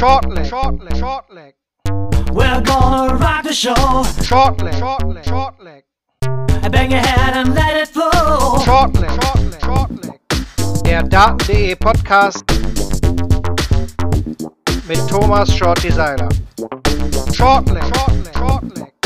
Shortly, shortly, shortly. We're gonna rock the show. Shortly, shortly, shortly. Bang your head and let it flow. Shortly, shortly, shortly. Der Daten.de Podcast mit Thomas Short Designer. Shortly, shortly, shortly.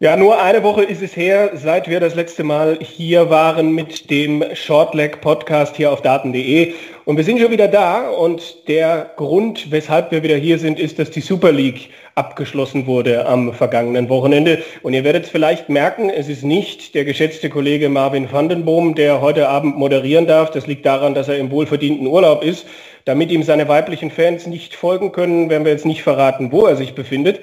Ja, nur eine Woche ist es her, seit wir das letzte Mal hier waren mit dem Shortleg Podcast hier auf daten.de. Und wir sind schon wieder da und der Grund, weshalb wir wieder hier sind, ist, dass die Super League abgeschlossen wurde am vergangenen Wochenende. Und ihr werdet vielleicht merken, es ist nicht der geschätzte Kollege Marvin Vandenboom, der heute Abend moderieren darf. Das liegt daran, dass er im wohlverdienten Urlaub ist. Damit ihm seine weiblichen Fans nicht folgen können, werden wir jetzt nicht verraten, wo er sich befindet.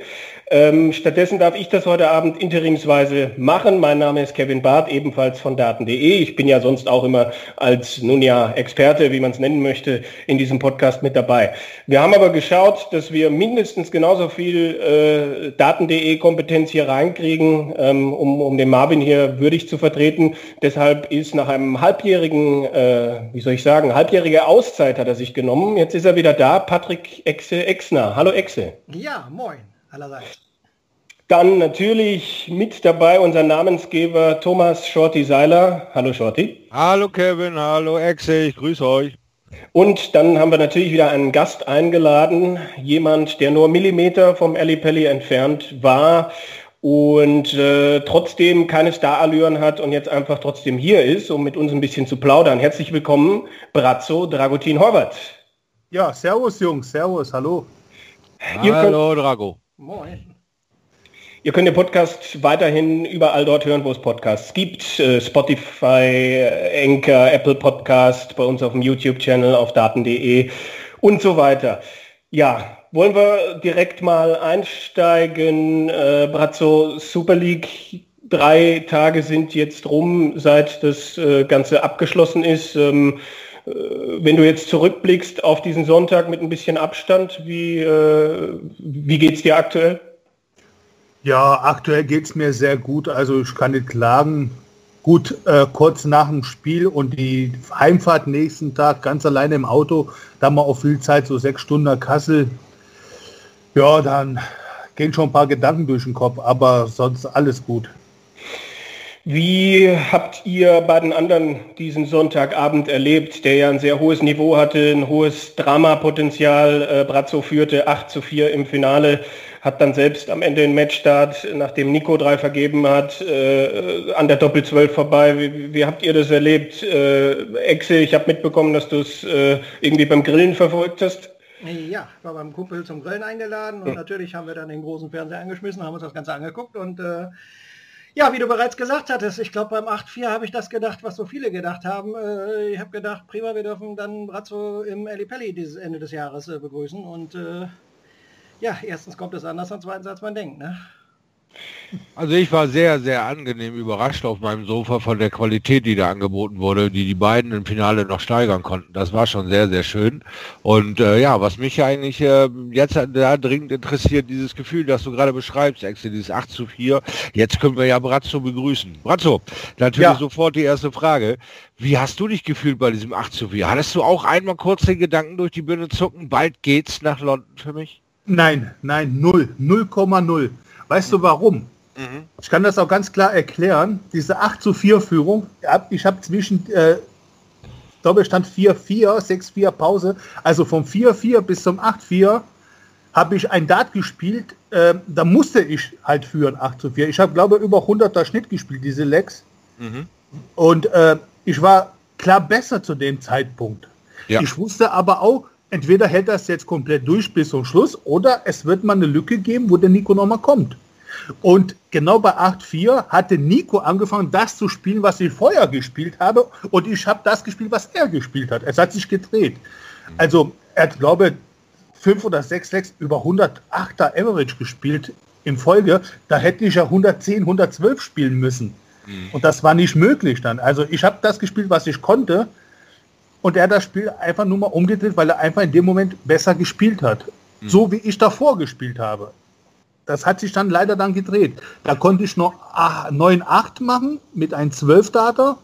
Ähm, stattdessen darf ich das heute Abend interimsweise machen. Mein Name ist Kevin Barth, ebenfalls von Daten.de. Ich bin ja sonst auch immer als, nun ja, Experte, wie man es nennen möchte, in diesem Podcast mit dabei. Wir haben aber geschaut, dass wir mindestens genauso viel äh, Daten.de Kompetenz hier reinkriegen, ähm, um, um den Marvin hier würdig zu vertreten. Deshalb ist nach einem halbjährigen, äh, wie soll ich sagen, halbjährige Auszeit hat er sich genommen. Jetzt ist er wieder da, Patrick Exe Exner. Hallo Exe. Ja, moin allerseits. Dann natürlich mit dabei unser Namensgeber Thomas Shorty Seiler. Hallo Shorty. Hallo Kevin, hallo Exe, ich grüße euch. Und dann haben wir natürlich wieder einen Gast eingeladen, jemand, der nur Millimeter vom Ali Pelli entfernt war und äh, trotzdem keine Starallüren hat und jetzt einfach trotzdem hier ist, um mit uns ein bisschen zu plaudern. Herzlich willkommen, Brazzo Dragutin Horvath. Ja, servus Jungs, servus, hallo. Hallo Drago. Moin. Ihr könnt den Podcast weiterhin überall dort hören, wo es Podcasts gibt. Äh, Spotify, Anchor, Apple Podcast, bei uns auf dem YouTube-Channel, auf daten.de und so weiter. Ja, wollen wir direkt mal einsteigen. Äh, Brazzo Super League, drei Tage sind jetzt rum, seit das äh, Ganze abgeschlossen ist. Ähm, äh, wenn du jetzt zurückblickst auf diesen Sonntag mit ein bisschen Abstand, wie, äh, wie geht es dir aktuell? Ja, aktuell geht es mir sehr gut. Also ich kann nicht klagen. Gut, äh, kurz nach dem Spiel und die Heimfahrt nächsten Tag ganz alleine im Auto, da wir auch viel Zeit, so sechs Stunden nach Kassel. Ja, dann gehen schon ein paar Gedanken durch den Kopf, aber sonst alles gut. Wie habt ihr bei den anderen diesen Sonntagabend erlebt, der ja ein sehr hohes Niveau hatte, ein hohes Dramapotenzial? Äh, Brazzo führte 8 zu 4 im Finale, hat dann selbst am Ende den Matchstart, nachdem Nico drei vergeben hat, äh, an der Doppel 12 vorbei. Wie, wie, habt ihr das erlebt? Äh, Exe, ich habe mitbekommen, dass du es äh, irgendwie beim Grillen verfolgt hast. Ja, war beim Kumpel zum Grillen eingeladen und natürlich haben wir dann den großen Fernseher angeschmissen, haben uns das Ganze angeguckt und äh, ja, wie du bereits gesagt hattest, ich glaube beim 8-4 habe ich das gedacht, was so viele gedacht haben. Äh, ich habe gedacht, prima, wir dürfen dann Brazzo im Pelli dieses Ende des Jahres äh, begrüßen. Und äh, ja, erstens kommt es anders und zweitens als man denkt. Ne? Also ich war sehr, sehr angenehm überrascht auf meinem Sofa von der Qualität, die da angeboten wurde, die die beiden im Finale noch steigern konnten. Das war schon sehr, sehr schön. Und äh, ja, was mich eigentlich äh, jetzt da dringend interessiert, dieses Gefühl, das du gerade beschreibst, Axel, dieses 8 zu 4. Jetzt können wir ja Brazzo begrüßen. Brazzo, natürlich ja. sofort die erste Frage. Wie hast du dich gefühlt bei diesem 8 zu 4? Hattest du auch einmal kurz den Gedanken durch die Birne zucken, bald geht's nach London für mich? Nein, nein, null, 0,0. Weißt du warum? Mhm. Ich kann das auch ganz klar erklären. Diese 8 zu 4 Führung, ich habe zwischen äh, Doppelstand 4-4, 6-4 Pause, also vom 4-4 bis zum 8-4 habe ich ein Dart gespielt, äh, da musste ich halt führen, 8 zu 4. Ich habe, glaube über 100er Schnitt gespielt, diese Legs. Mhm. Und äh, ich war klar besser zu dem Zeitpunkt. Ja. Ich wusste aber auch, entweder hält das jetzt komplett durch bis zum Schluss oder es wird mal eine Lücke geben, wo der Nico nochmal kommt. Und genau bei 8-4 hatte Nico angefangen, das zu spielen, was ich vorher gespielt habe. Und ich habe das gespielt, was er gespielt hat. Es hat sich gedreht. Also er hat, glaube ich, fünf oder sechs Lecks über 108er Average gespielt in Folge. Da hätte ich ja 110, 112 spielen müssen. Mhm. Und das war nicht möglich dann. Also ich habe das gespielt, was ich konnte. Und er hat das Spiel einfach nur mal umgedreht, weil er einfach in dem Moment besser gespielt hat. Mhm. So wie ich davor gespielt habe. Das hat sich dann leider dann gedreht. Da konnte ich noch 9-8 machen mit einem 12-Data.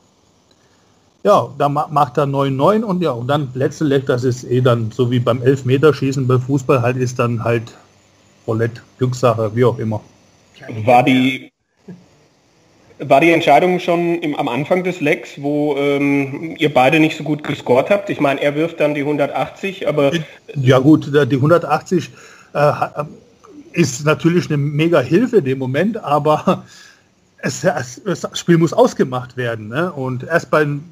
Ja, da ma- macht er 9-9 und ja, und dann letzte Leck, das ist eh dann so wie beim Elfmeterschießen bei Fußball halt, ist dann halt Roulette, Glückssache, wie auch immer. War die, war die Entscheidung schon im, am Anfang des Lecks, wo ähm, ihr beide nicht so gut gescored habt? Ich meine, er wirft dann die 180, aber Ja gut, der- die 180 äh, ha- ist natürlich eine mega Hilfe in dem Moment, aber es, es, das Spiel muss ausgemacht werden. Ne? Und erst beim,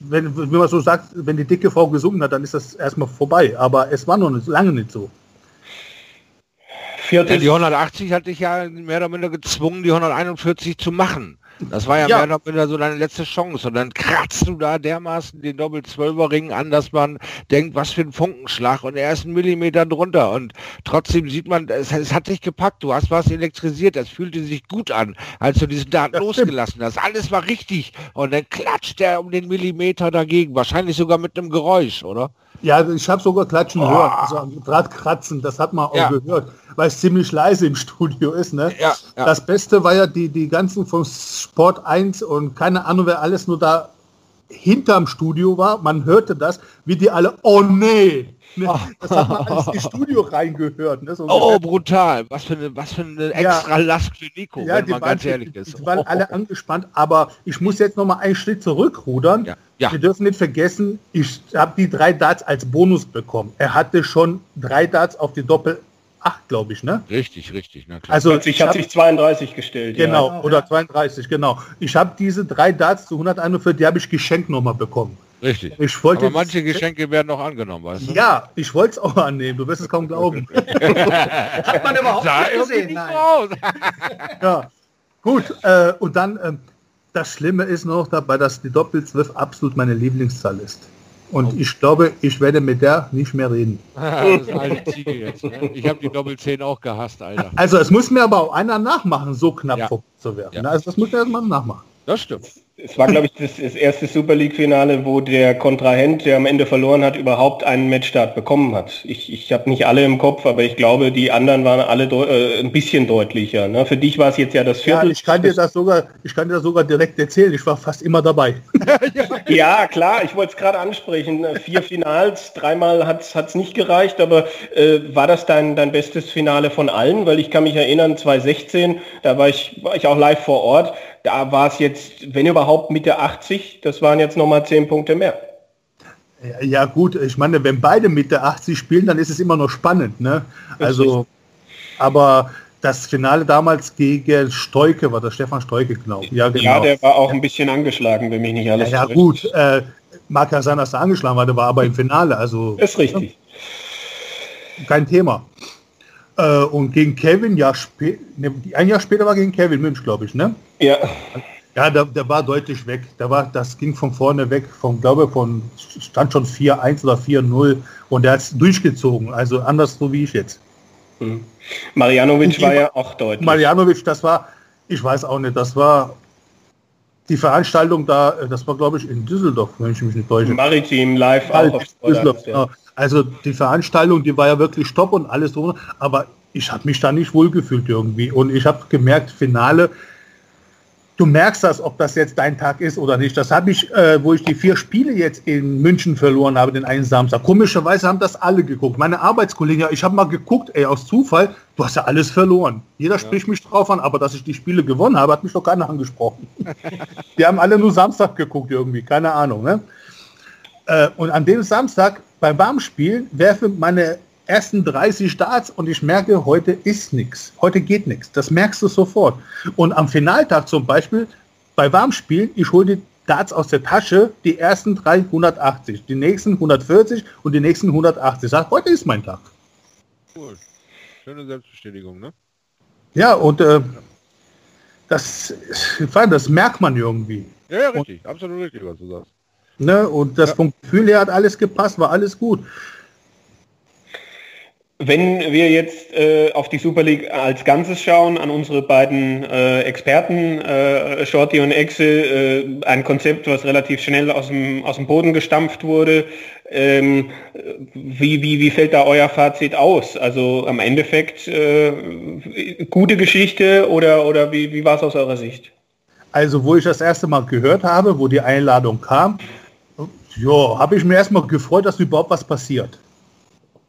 wenn, wenn man so sagt, wenn die dicke Frau gesungen hat, dann ist das erstmal vorbei. Aber es war noch nicht, lange nicht so. Ja, die 180 hatte ich ja mehr oder minder gezwungen, die 141 zu machen. Das war ja, Ja. mehr oder minder so deine letzte Chance. Und dann kratzt du da dermaßen den Doppel-12er-Ring an, dass man denkt, was für ein Funkenschlag. Und er ist einen Millimeter drunter. Und trotzdem sieht man, es, es hat dich gepackt. Du hast was elektrisiert. Es fühlte sich gut an, als du diesen Dart losgelassen hast. Alles war richtig. Und dann klatscht er um den Millimeter dagegen. Wahrscheinlich sogar mit einem Geräusch, oder? Ja, ich habe sogar Klatschen gehört, also am Drahtkratzen, das hat man auch Ja. gehört, weil es ziemlich leise im Studio ist. Ne? Ja, ja. Das Beste war ja die, die ganzen vom Sport 1 und keine Ahnung, wer alles nur da hinterm Studio war. Man hörte das, wie die alle, oh nee, ne? das hat man alles ins Studio reingehört. Ne? So Oh, brutal. Was für eine, was für eine extra Last für Nico, ja, wenn die man waren, ganz ehrlich die, ist. die waren alle angespannt, aber ich muss jetzt noch mal einen Schritt zurückrudern. Ja, ja. Wir dürfen nicht vergessen, ich habe die drei Darts als Bonus bekommen. Er hatte schon drei Darts auf die Doppel 8, glaube ich, ne? Richtig, richtig, na klar. Also ich habe hab- sich 32 gestellt. genau Ja. oder 32, genau. Ich habe diese drei Darts zu 141, die habe ich geschenkt nochmal bekommen. Richtig. Ich wollte Aber manche Geschenke werden noch angenommen, weißt du? Ja, ich wollte es auch annehmen. Du wirst es kaum glauben. Hat man überhaupt Sah nicht gesehen, nicht. Ja, gut. Äh, und dann, ähm, das Schlimme ist noch dabei, dass die Doppel 12 absolut meine Lieblingszahl ist. Und ich glaube, ich werde mit der nicht mehr reden. das ist eine Ziege jetzt. Ne? Ich habe die Doppel 10 auch gehasst, Alter. Also es muss mir aber auch einer nachmachen, so knapp Ja. zu werden. Ja. Also das muss mir erstmal nachmachen. Das stimmt. Es war, glaube ich, das, das erste Super League-Finale, wo der Kontrahent, der am Ende verloren hat, überhaupt einen Matchstart bekommen hat. Ich, ich habe nicht alle im Kopf, aber ich glaube, die anderen waren alle äh, ein bisschen deutlicher. Ne? Für dich war es jetzt ja das Ja, Viertel. ich kann dir das sogar, ich kann dir das sogar direkt erzählen. Ich war fast immer dabei. Ja, klar, ich wollte es gerade ansprechen. Vier Finals, dreimal hat es nicht gereicht, aber äh, war das dein, dein bestes Finale von allen? Weil ich kann mich erinnern, 2016, da war ich, war ich auch live vor Ort. Da war es jetzt, wenn überhaupt, Mitte 80. Das waren jetzt nochmal 10 Punkte mehr. Ja, gut, ich meine, wenn beide mit der 80 spielen, dann ist es immer noch spannend. Ne? Also, aber das Finale damals gegen Stoike war das Stefan Stoike, genau. Ja, genau. Ja, der war auch ein bisschen angeschlagen, wenn mich nicht alles Ja, ja gut, äh, mag ja sein, dass er angeschlagen war, der war aber im Finale, also Ist richtig. kein Thema. Äh, und gegen Kevin, ja, ne, ein Jahr später war gegen Kevin Münch, glaube ich, ne? Ja, Ja, der, der war deutlich weg. Der war, das ging von vorne weg, von, glaube von, stand schon 4-1 oder 4-0 und der hat es durchgezogen, also anders so wie ich jetzt. Marianovic Und war ja auch deutlich. Marianovic, das war, ich weiß auch nicht, das war die Veranstaltung da, das war glaube ich in Düsseldorf, wenn ich mich nicht täusche. Maritim live auch auf Düsseldorf, Sport 1, ja. Ja. Also die Veranstaltung, die war ja wirklich top und alles so, aber ich habe mich da nicht wohlgefühlt irgendwie und ich habe gemerkt, Finale, du merkst das, ob das jetzt dein Tag ist oder nicht. Das habe ich, äh, wo ich die vier Spiele jetzt in München verloren habe, den einen Samstag. Komischerweise haben das alle geguckt. Meine Arbeitskollegen, ja, ich habe mal geguckt, ey, aus Zufall, du hast ja alles verloren. Jeder spricht mich drauf an, aber dass ich die Spiele gewonnen habe, hat mich doch keiner angesprochen. die haben alle nur Samstag geguckt irgendwie, keine Ahnung. Ne? Äh, und an dem Samstag beim Warmspielen werfe meine ersten 30 Darts und ich merke, heute ist nichts. Heute geht nichts. Das merkst du sofort. Und am Finaltag zum Beispiel, bei Warmspielen, ich hole die Darts aus der Tasche, die ersten drei 180, die nächsten 140 und die nächsten 180. Sag, heute ist mein Tag. Cool. Schöne Selbstbestätigung, ne? Ja, und äh, das, das merkt man irgendwie. Ja, ja, richtig. Absolut richtig, was du sagst. Ne? Und das vom Gefühl her hat alles gepasst, war alles gut. Wenn wir jetzt äh, auf die Super League als Ganzes schauen, an unsere beiden äh, Experten, äh, Shorty und Excel, äh, ein Konzept, was relativ schnell aus dem, aus dem Boden gestampft wurde. Ähm, wie, wie, wie fällt da euer Fazit aus? Also am Endeffekt äh, gute Geschichte oder, oder wie, wie war es aus eurer Sicht? Also wo ich das erste Mal gehört habe, wo die Einladung kam, Ja, habe ich mir erstmal gefreut, dass überhaupt was passiert.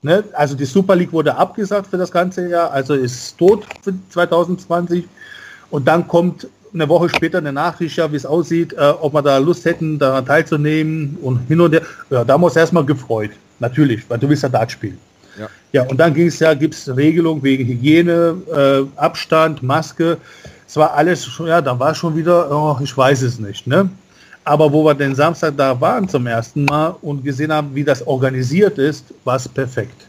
Ne? Also die Super League wurde abgesagt für das ganze Jahr, also ist tot für 2020. Und dann kommt eine Woche später eine Nachricht, ja, wie es aussieht, äh, ob wir da Lust hätten, daran teilzunehmen und hin und her. Ja, da haben wir uns erstmal gefreut. Natürlich, weil du willst ja Dart spielen. Ja. ja, und dann ging es ja, gibt es Regelungen wegen Hygiene, äh, Abstand, Maske. Es war alles, schon- ja, da war schon wieder, oh, ich weiß es nicht. Ne? Aber wo wir den Samstag da waren zum ersten Mal und gesehen haben, wie das organisiert ist, war es perfekt.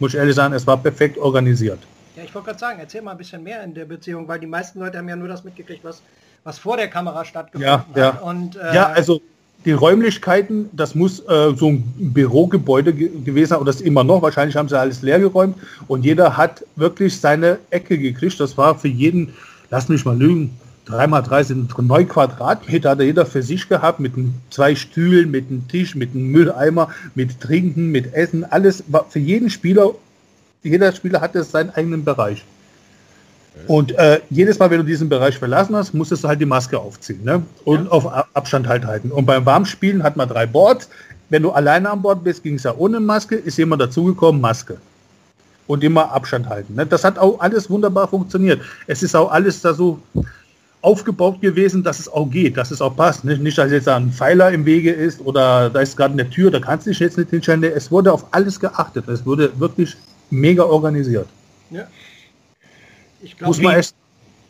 Muss ich ehrlich sagen, es war perfekt organisiert. Ja, ich wollte gerade sagen, erzähl mal ein bisschen mehr in der Beziehung, weil die meisten Leute haben ja nur das mitgekriegt, was, was vor der Kamera stattgefunden Ja, ja. hat. Und, äh, Ja, also die Räumlichkeiten, das muss äh, so ein Bürogebäude ge gewesen sein, oder das ist immer noch, wahrscheinlich haben sie alles leer geräumt und jeder hat wirklich seine Ecke gekriegt. Das war für jeden, lass mich mal lügen, 3 mal 3 sind 9 Quadratmeter, hat jeder für sich gehabt, mit zwei Stühlen, mit einem Tisch, mit einem Mülleimer, mit Trinken, mit Essen, alles war für jeden Spieler, jeder Spieler hatte seinen eigenen Bereich. Und äh, jedes Mal, wenn du diesen Bereich verlassen hast, musstest du halt die Maske aufziehen ne? und auf A- Abstand halt halten. Und beim Warmspielen hat man drei Boards. Wenn du alleine an Bord bist, ging es ja ohne Maske, ist jemand dazugekommen, Maske. Und immer Abstand halten. Ne? Das hat auch alles wunderbar funktioniert. Es ist auch alles da so aufgebaut gewesen, dass es auch geht, dass es auch passt. Nicht, nicht dass jetzt ein Pfeiler im Wege ist oder da ist gerade eine Tür, da kannst du dich jetzt nicht hinstellen. Es wurde auf alles geachtet. Es wurde wirklich mega organisiert. ja. Ich Muss glaube, man echt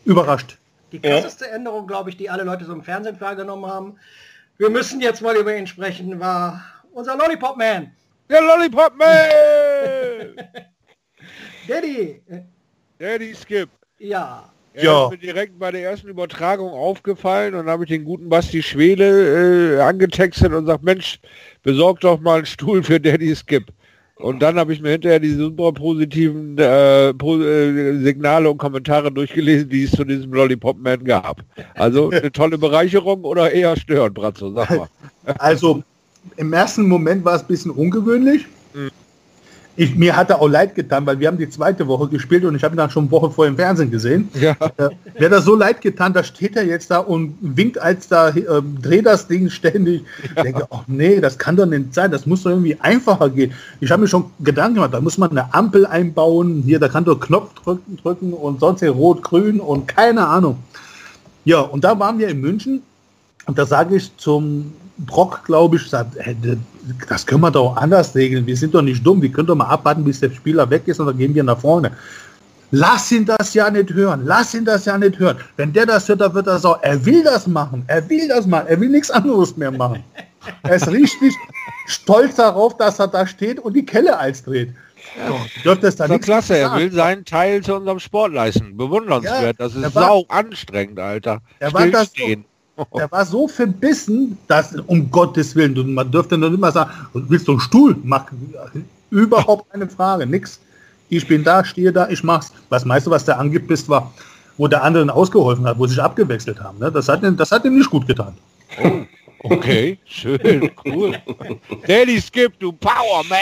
überrascht. die krasseste Änderung, glaube ich, die alle Leute so im Fernsehen wahrgenommen haben, wir müssen jetzt mal über ihn sprechen, war unser Lollipop Man. Der Lollipop Man! Daddy. Daddy Skip. Ja. Er Ja. ist mir direkt bei der ersten Übertragung aufgefallen und habe ich den guten Basti Schwede äh, angetextet und sagt, Mensch, besorg doch mal einen Stuhl für Daddy Skip. Und dann habe ich mir hinterher die super positiven äh, po äh, Signale und Kommentare durchgelesen, die es zu diesem Lollipop Man gab. Also eine tolle Bereicherung oder eher störend, Bratzo, sag mal. Also im ersten Moment war es ein bisschen ungewöhnlich. Mhm. Ich, mir hat er auch leid getan, weil wir haben die zweite Woche gespielt und ich habe ihn dann schon eine Woche vor im Fernsehen gesehen. Ja. Äh, hat er so leid getan, da steht er jetzt da und winkt als da, äh, dreht das Ding ständig. Ich denke, ach nee, das kann doch nicht sein, das muss doch irgendwie einfacher gehen. Ich habe mir schon Gedanken gemacht, da muss man eine Ampel einbauen, hier, da kann doch Knopf drücken, drücken und sonst hier rot, grün und keine Ahnung. Ja, und da waren wir in München und da sage ich zum Brock, glaube ich, sagt, hey, das können wir doch anders regeln. Wir sind doch nicht dumm. Wir können doch mal abwarten, bis der Spieler weg ist und dann gehen wir nach vorne. Lass ihn das ja nicht hören. Lass ihn das ja nicht hören. Wenn der das hört, dann wird er so, er will das machen. Er will das machen. Er will nichts anderes mehr machen. Er ist richtig stolz darauf, dass er da steht und die Kelle als dreht. So, dürfte es da Das klasse, er will seinen Teil zu unserem Sport leisten. Bewundernswert. Ja, das er ist war- sau anstrengend, Alter. Er war das so-. Der war so verbissen, dass um Gottes Willen, man dürfte noch nicht mal sagen, willst du einen Stuhl machen? Überhaupt keine Frage, nix. Ich bin da, stehe da, ich mach's. Was meinst du, was der angepisst war, wo der anderen ausgeholfen hat, wo sie sich abgewechselt haben? Ne? Das, hat, ihm- das hat ihm nicht gut getan. Okay, schön, cool. Daddy Skip, du Power Man.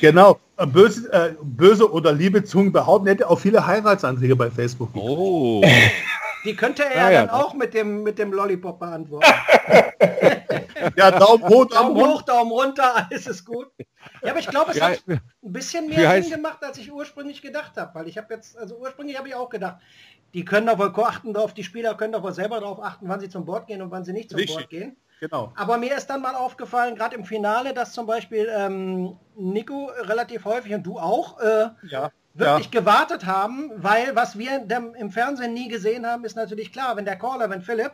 Genau. Äh, Böse, äh, böse oder liebe Zungen behaupten, hätte auch viele Heiratsanträge bei Facebook. Oh. Die könnte er Ja, ja, ja. dann auch mit dem, mit dem Lollipop beantworten. Ja, Daumen hoch, Daumen Daumen runter. hoch, Daumen runter, alles ist gut. Ja, aber ich glaube, es Ja, hat ein bisschen mehr Sinn gemacht, als ich ursprünglich gedacht habe. Weil ich habe jetzt, also ursprünglich habe ich auch gedacht, die können doch wohl achten drauf, die Spieler können doch wohl selber darauf achten, wann sie zum Board gehen und wann sie nicht zum Richtig. Board gehen. Genau. Aber mir ist dann mal aufgefallen, gerade im Finale, dass zum Beispiel ähm, Nico relativ häufig und du auch äh, Ja. Wirklich gewartet haben, weil was wir im Fernsehen nie gesehen haben, ist natürlich klar, wenn der Caller, wenn Philipp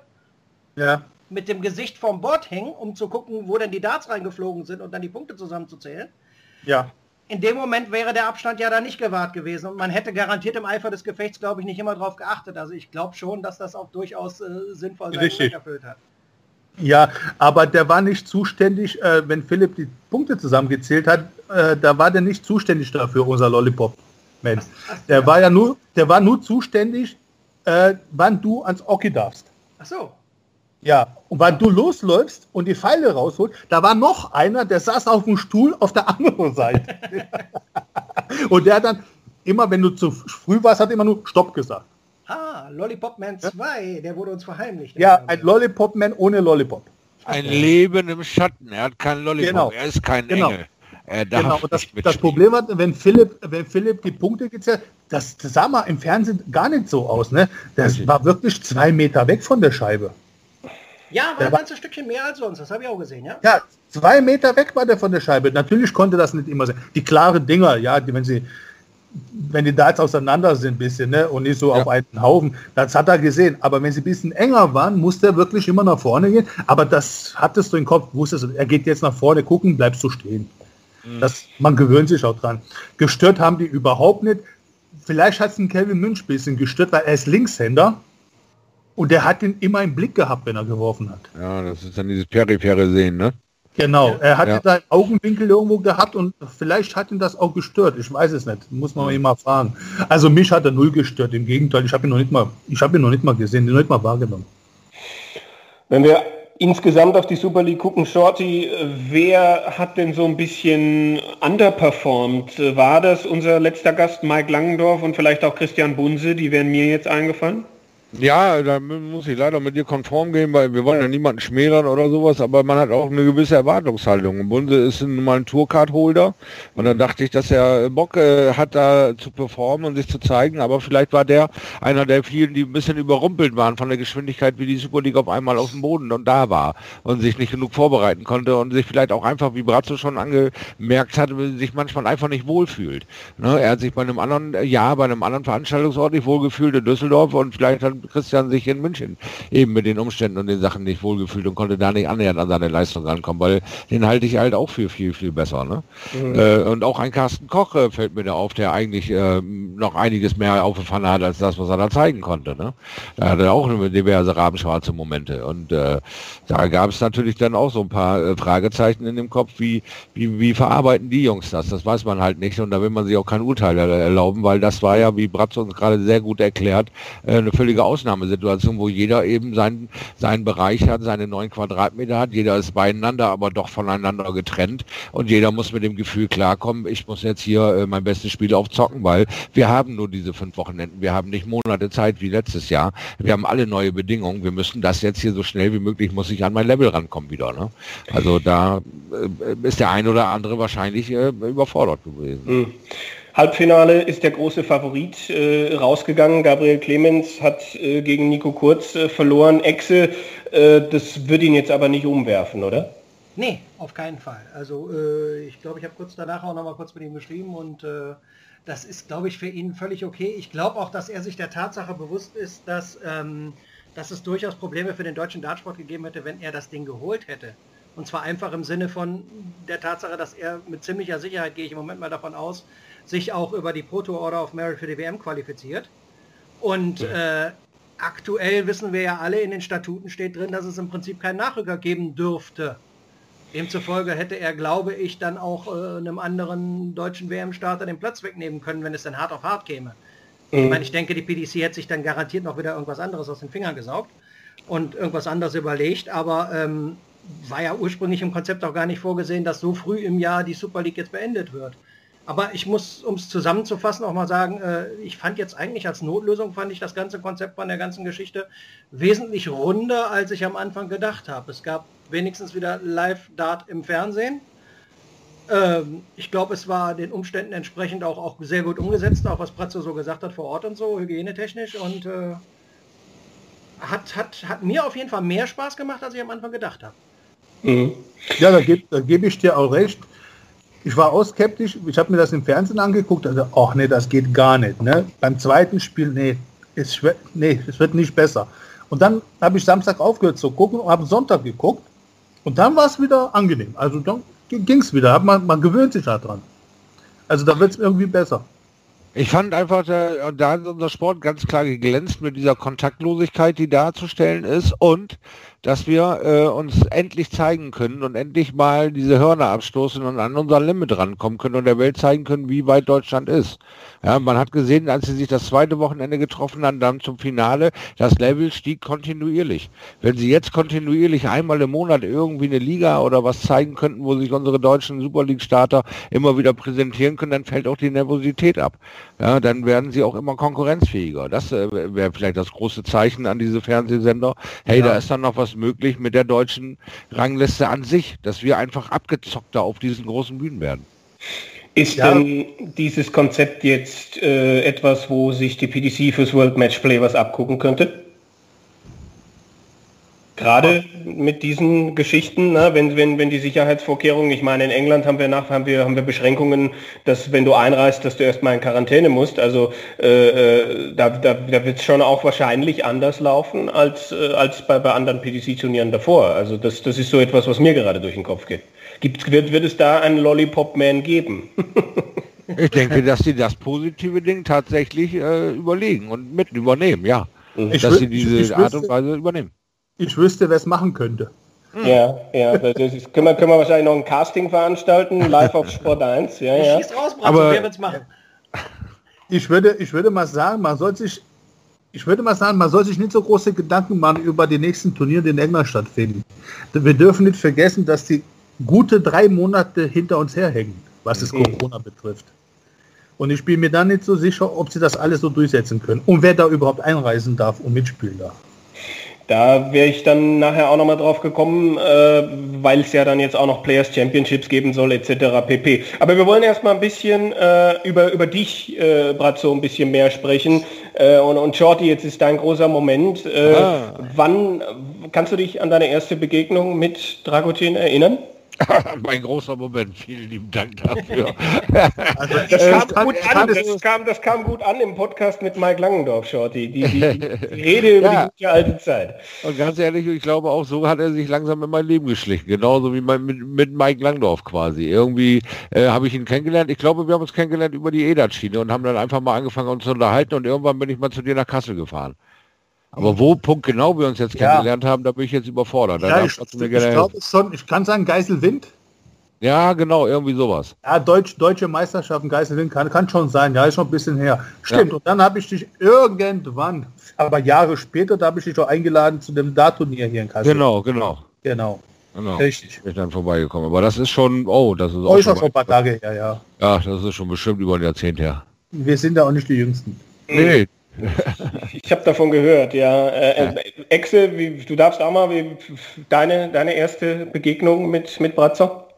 Ja. mit dem Gesicht vom Board hing, um zu gucken, wo denn die Darts reingeflogen sind und dann die Punkte zusammenzuzählen. Ja. In dem Moment wäre der Abstand ja da nicht gewahrt gewesen und man hätte garantiert im Eifer des Gefechts, glaube ich, nicht immer drauf geachtet. Also ich glaube schon, dass das auch durchaus äh, sinnvoll seinen Richtig. Erfüllt hat. Ja, aber der war nicht zuständig, äh, wenn Philipp die Punkte zusammengezählt hat, äh, da war der nicht zuständig dafür, unser Lollipop. Mensch. Der war ja nur, der war nur zuständig, äh, wann du ans Oki darfst. Ach so. Ja, und wann du losläufst und die Pfeile rausholst, da war noch einer, der saß auf dem Stuhl auf der anderen Seite. und der hat dann immer, wenn du zu früh warst, hat immer nur Stopp gesagt. Ah, Lollipop Man 2, der wurde uns verheimlicht. Ja, ein Lollipop-Man ohne Lollipop. Ein Leben im Schatten. Er hat keinen Lollipop. Genau. Er ist kein Genau. Engel. Darf Genau, und das, das. Problem hat, wenn Philipp, wenn Philipp die Punkte gezählt, das sah mal im Fernsehen gar nicht so aus, ne? Das war wirklich zwei Meter weg von der Scheibe. Ja, war ein ganzes Stückchen mehr als sonst. Das habe ich auch gesehen, ja? Ja, zwei Meter weg war der von der Scheibe. Natürlich konnte das nicht immer sein. Die klaren Dinger, ja, die, wenn sie, wenn die Darts auseinander sind, ein bisschen, ne, und nicht so Ja. auf einen Haufen, das hat er gesehen. Aber wenn sie ein bisschen enger waren, musste er wirklich immer nach vorne gehen. Aber das hattest du im Kopf, wusstest du, er geht jetzt nach vorne gucken, bleibst du stehen. Das, man gewöhnt sich auch dran. Gestört haben die überhaupt nicht. Vielleicht hat es einen Kevin Münch ein bisschen gestört, weil er ist Linkshänder. Und der hat ihn immer im Blick gehabt, wenn er geworfen hat. Ja, das ist dann dieses periphere Sehen, ne? Genau, er hat Ja. da einen Augenwinkel irgendwo gehabt und vielleicht hat ihn das auch gestört. Ich weiß es nicht, muss man ihn mal fragen. Also mich hat er null gestört. Im Gegenteil, ich habe ihn noch nicht mal, ich habe ihn noch nicht mal gesehen, noch nicht mal wahrgenommen. Wenn wir insgesamt auf die Super League gucken, Shorty, äh, wer hat denn so ein bisschen underperformed? Äh, War das unser letzter Gast Mike Langendorf und vielleicht auch Christian Bunse? Die wären mir jetzt eingefallen. Ja, da muss ich leider mit dir konform gehen, weil wir wollen ja niemanden schmälern oder sowas, aber man hat auch eine gewisse Erwartungshaltung. Bunse ist nun mal ein Tourcard-Holder und dann dachte ich, dass er Bock äh, hat, da zu performen und sich zu zeigen, aber vielleicht war der einer der vielen, die ein bisschen überrumpelt waren von der Geschwindigkeit, wie die Super League auf einmal auf dem Boden und da war und sich nicht genug vorbereiten konnte und sich vielleicht auch einfach, wie Brazzo schon angemerkt hat, sich manchmal einfach nicht wohlfühlt. Ne? Er hat sich bei einem anderen äh, Jahr, bei einem anderen Veranstaltungsort nicht wohlgefühlt in Düsseldorf und vielleicht hat Christian sich in München eben mit den Umständen und den Sachen nicht wohlgefühlt und konnte da nicht annähernd an seine Leistung rankommen, weil den halte ich halt auch für viel, viel besser. Ne? Äh, und auch ein Carsten Koch äh, fällt mir da auf, der eigentlich äh, noch einiges mehr aufgefahren hat als das, was er da zeigen konnte. Ne? Da hat er auch diverse rabenschwarze Momente und äh, da gab es natürlich dann auch so ein paar äh, Fragezeichen in dem Kopf, wie, wie, wie verarbeiten die Jungs das? Das weiß man halt nicht und da will man sich auch kein Urteil er- erlauben, weil das war ja, wie Bratz uns gerade sehr gut erklärt, äh, eine völlige Ausnahmesituation, wo jeder eben seinen, seinen Bereich hat, seine neun Quadratmeter hat, jeder ist beieinander, aber doch voneinander getrennt und jeder muss mit dem Gefühl klarkommen, ich muss jetzt hier äh, mein bestes Spiel aufzocken, weil wir haben nur diese fünf Wochenenden, wir haben nicht Monate Zeit wie letztes Jahr, wir haben alle neue Bedingungen, wir müssen das jetzt hier so schnell wie möglich, muss ich an mein Level rankommen wieder. Ne? Also da äh, ist der ein oder andere wahrscheinlich äh, überfordert gewesen. Hm. Halbfinale ist der große Favorit äh, rausgegangen. Gabriel Clemens hat äh, gegen Nico Kurz äh, verloren. Exe, äh, das wird ihn jetzt aber nicht umwerfen, oder? Nee, auf keinen Fall. Also äh, ich glaube, ich habe kurz danach auch noch mal kurz mit ihm geschrieben und äh, das ist, glaube ich, für ihn völlig okay. Ich glaube auch, dass er sich der Tatsache bewusst ist, dass, ähm, dass es durchaus Probleme für den deutschen Dartsport gegeben hätte, wenn er das Ding geholt hätte. Und zwar einfach im Sinne von der Tatsache, dass er mit ziemlicher Sicherheit, gehe ich im Moment mal davon aus, sich auch über die Proto Order of Merit für die WM qualifiziert. Und äh, aktuell wissen wir ja alle, in den Statuten steht drin, dass es im Prinzip keinen Nachrücker geben dürfte. Demzufolge hätte er, glaube ich, dann auch äh, einem anderen deutschen WM-Starter den Platz wegnehmen können, wenn es dann hart auf hart käme. Ich meine, ich denke, die PDC hätte sich dann garantiert noch wieder irgendwas anderes aus den Fingern gesaugt und irgendwas anderes überlegt, aber ähm, war ja ursprünglich im Konzept auch gar nicht vorgesehen, dass so früh im Jahr die Super League jetzt beendet wird. Aber ich muss, um es zusammenzufassen, auch mal sagen, äh, ich fand jetzt eigentlich als Notlösung, fand ich das ganze Konzept von der ganzen Geschichte wesentlich runder, als ich am Anfang gedacht habe. Es gab wenigstens wieder Live-Dart im Fernsehen. Ähm, ich glaube, es war den Umständen entsprechend auch, auch sehr gut umgesetzt, auch was Pratzo so gesagt hat vor Ort und so, hygienetechnisch. Und äh, hat, hat, hat mir auf jeden Fall mehr Spaß gemacht, als ich am Anfang gedacht habe. Mhm. Ja, da gebe da geb ich dir auch recht. Ich war auch skeptisch. Ich habe mir das im Fernsehen angeguckt. Also, ach nee, das geht gar nicht. Ne? Beim zweiten Spiel, nee, es, nee, es wird nicht besser. Und dann habe ich Samstag aufgehört zu gucken und habe Sonntag geguckt. Und dann war es wieder angenehm. Also dann ging es wieder. Man, man gewöhnt sich daran. Also da wird es irgendwie besser. Ich fand einfach, da hat unser Sport ganz klar geglänzt mit dieser Kontaktlosigkeit, die darzustellen ist und dass wir äh, uns endlich zeigen können und endlich mal diese Hörner abstoßen und an unser Limit rankommen können und der Welt zeigen können, wie weit Deutschland ist. Ja, man hat gesehen, als sie sich das zweite Wochenende getroffen haben, dann zum Finale, das Level stieg kontinuierlich. Wenn sie jetzt kontinuierlich einmal im Monat irgendwie eine Liga oder was zeigen könnten, wo sich unsere deutschen Super League-Starter immer wieder präsentieren können, dann fällt auch die Nervosität ab. Ja, dann werden sie auch immer konkurrenzfähiger. Das äh, wäre vielleicht das große Zeichen an diese Fernsehsender. Hey, Ja. da ist dann noch was durchaus möglich mit der deutschen Rangliste an sich, dass wir einfach abgezockter auf diesen großen Bühnen werden. Ist ja. denn dieses Konzept jetzt äh, etwas, wo sich die PDC fürs World Matchplay was abgucken könnte? Gerade mit diesen Geschichten, ne, wenn, wenn, wenn die Sicherheitsvorkehrungen, ich meine, in England haben wir nach, haben wir, haben wir Beschränkungen, dass wenn du einreist, dass du erstmal in Quarantäne musst. Also äh, äh da, da, da wird es schon auch wahrscheinlich anders laufen als, äh, als bei, bei anderen PDC-Turnieren davor. Also das, das ist so etwas, was mir gerade durch den Kopf geht. Gibt, wird, wird es da einen Lollipop-Man geben? ich denke, dass sie das positive Ding tatsächlich äh, überlegen und mit übernehmen, ja. Ich dass sie diese Art und Weise übernehmen ich wüsste, wer es machen könnte. Ja, ja, das ist, können, wir, können wir wahrscheinlich noch ein Casting veranstalten, live auf Sport 1. Ja, ja. Schießt raus, Aber wer wird's machen? Ich würde, ich würde mal sagen, man soll sich, ich würde mal sagen, man soll sich nicht so große Gedanken machen über die nächsten Turniere, die in England stattfinden. Wir dürfen nicht vergessen, dass die gute drei Monate hinter uns herhängen, was es mhm. Corona betrifft. Und ich bin mir dann nicht so sicher, ob sie das alles so durchsetzen können und wer da überhaupt einreisen darf und mitspielen darf. Da wäre ich dann nachher auch nochmal drauf gekommen, äh, weil es ja dann jetzt auch noch Players Championships geben soll etc. pp. Aber wir wollen erstmal ein bisschen äh, über, über dich, äh, Brazzo, ein bisschen mehr sprechen. Äh, und, und Shorty, jetzt ist dein großer Moment. Ah. Wann kannst du dich an deine erste Begegnung mit Dragutin erinnern? mein großer Moment. Vielen lieben Dank dafür. also, das, kam kann, gut an, das, kam, das kam gut an im Podcast mit Mike Langendorf, Shorty. Die, die, die Rede über ja. die gute alte Zeit. Und ganz ehrlich, ich glaube auch, so hat er sich langsam in mein Leben geschlichen. Genauso wie mein, mit, mit Mike Langdorf quasi. Irgendwie äh, habe ich ihn kennengelernt. Ich glaube, wir haben uns kennengelernt über die EDAT-Schiene und haben dann einfach mal angefangen, uns zu unterhalten und irgendwann bin ich mal zu dir nach Kassel gefahren. Aber wo Punkt genau wir uns jetzt ja. kennengelernt haben, da bin ich jetzt überfordert. Ja, ich, ich glaube schon, ich kann sagen Geiselwind. Ja, genau, irgendwie sowas. Ja, Deutsch, deutsche Meisterschaften, Geiselwind kann, kann schon sein, ja, ist schon ein bisschen her. Stimmt, ja. und dann habe ich dich irgendwann, aber Jahre später, da habe ich dich auch eingeladen zu dem Dartturnier hier in Kassel. Genau, genau. Genau. Genau. Richtig. Bin dann vorbeigekommen. Aber das ist schon, oh, das ist auch, oh, ist schon, schon ein paar Tage her, ja. Ja, das ist schon bestimmt über ein Jahrzehnt her. Wir sind da auch nicht die Jüngsten. Nee, ich habe davon gehört, ja. Äh, äh, Exe, wie, du darfst auch mal wie, deine, deine erste Begegnung mit, mit Bratzer?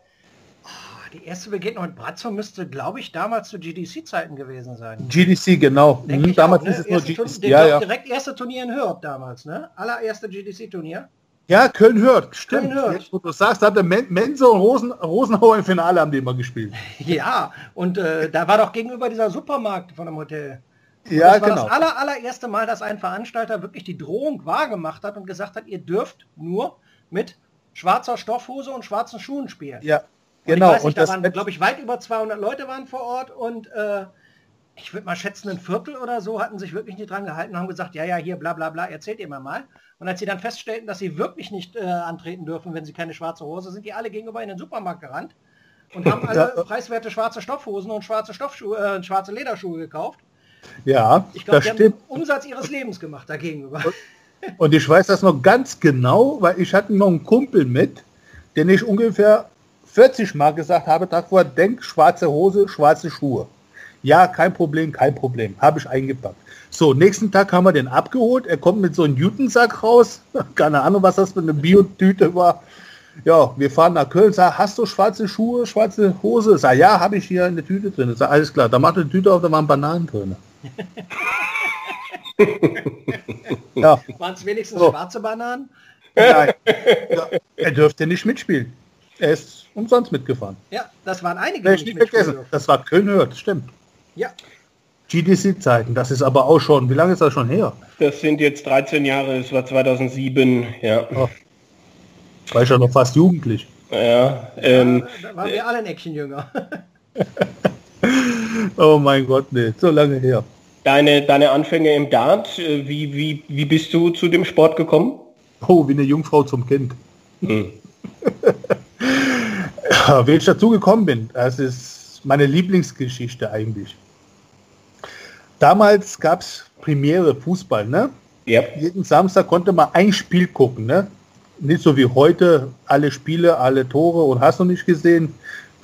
Ah, die erste Begegnung mit Bratzer müsste, glaube ich, damals zu GDC-Zeiten gewesen sein. GDC, genau. Mhm, damals auch, ne? ist es nur GDC. Ja, ja. Direkt erste Turnier in Hürth damals, ne? Allererste GDC-Turnier. Ja, Köln hört, stimmt. Köln hört. Jetzt, wo du sagst, da hat der Mense und Rosen, Rosenhauer im Finale haben die immer gespielt. Ja, und äh, da war doch gegenüber dieser Supermarkt von dem Hotel. Ja, das war genau. das aller, allererste Mal, dass ein Veranstalter wirklich die Drohung wahrgemacht hat und gesagt hat, ihr dürft nur mit schwarzer Stoffhose und schwarzen Schuhen spielen. Ja, genau. Und, nicht, und da waren, glaube ich, weit über 200 Leute waren vor Ort und äh, ich würde mal schätzen, ein Viertel oder so hatten sich wirklich nicht dran gehalten und haben gesagt, ja, ja, hier, bla, bla, bla, erzählt ihr mir mal. Und als sie dann feststellten, dass sie wirklich nicht äh, antreten dürfen, wenn sie keine schwarze Hose sind, die alle gegenüber in den Supermarkt gerannt und haben alle preiswerte schwarze Stoffhosen und schwarze Stoffschuhe, äh, schwarze Lederschuhe gekauft ja, ich glaube, die stimmt. haben den Umsatz ihres Lebens gemacht dagegen. Und, und ich weiß das noch ganz genau, weil ich hatte noch einen Kumpel mit, den ich ungefähr 40 Mal gesagt habe, davor, denk schwarze Hose, schwarze Schuhe. Ja, kein Problem, kein Problem. Habe ich eingepackt. So, nächsten Tag haben wir den abgeholt. Er kommt mit so einem Jutensack raus. Keine Ahnung, was das für eine Biotüte war. Ja, wir fahren nach Köln. Sag, hast du schwarze Schuhe, schwarze Hose? Sag, ja, habe ich hier in der Tüte drin. Sag, alles klar. Da macht die Tüte auf, da waren Bananen drin. Ja. Waren es wenigstens so. schwarze Bananen? Nein. Ja, er dürfte nicht mitspielen. Er ist umsonst mitgefahren. Ja, das waren einige. Ich nicht vergessen. Das war Köln hört, stimmt. Ja. GDC-Zeiten, das ist aber auch schon, wie lange ist das schon her? Das sind jetzt 13 Jahre, es war 2007, ja. Oh. War ich ja noch fast jugendlich. Ja, ähm, da waren wir alle ein Eckchen jünger. oh mein Gott, nee, so lange her. Deine, deine Anfänge im Dart, äh, wie, wie, wie bist du zu dem Sport gekommen? Oh, wie eine Jungfrau zum Kind. Hm. ja, wie ich dazu gekommen bin, das ist meine Lieblingsgeschichte eigentlich. Damals gab es Premiere Fußball, ne? Ja. Jeden Samstag konnte man ein Spiel gucken, ne? Nicht so wie heute, alle Spiele, alle Tore und hast du nicht gesehen.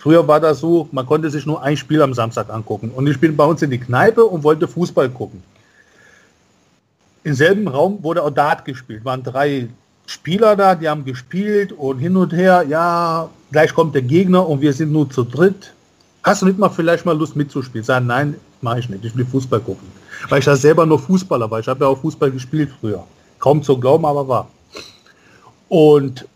Früher war das so, man konnte sich nur ein Spiel am Samstag angucken. Und ich bin bei uns in die Kneipe und wollte Fußball gucken. Im selben Raum wurde auch Dart gespielt. Waren drei Spieler da, die haben gespielt und hin und her, ja, gleich kommt der Gegner und wir sind nur zu dritt. Hast du nicht mal vielleicht mal Lust mitzuspielen? Sagen, nein, mache ich nicht, ich will Fußball gucken. Weil ich ja selber nur Fußballer war, ich habe ja auch Fußball gespielt früher. Kaum zu glauben, aber war. Und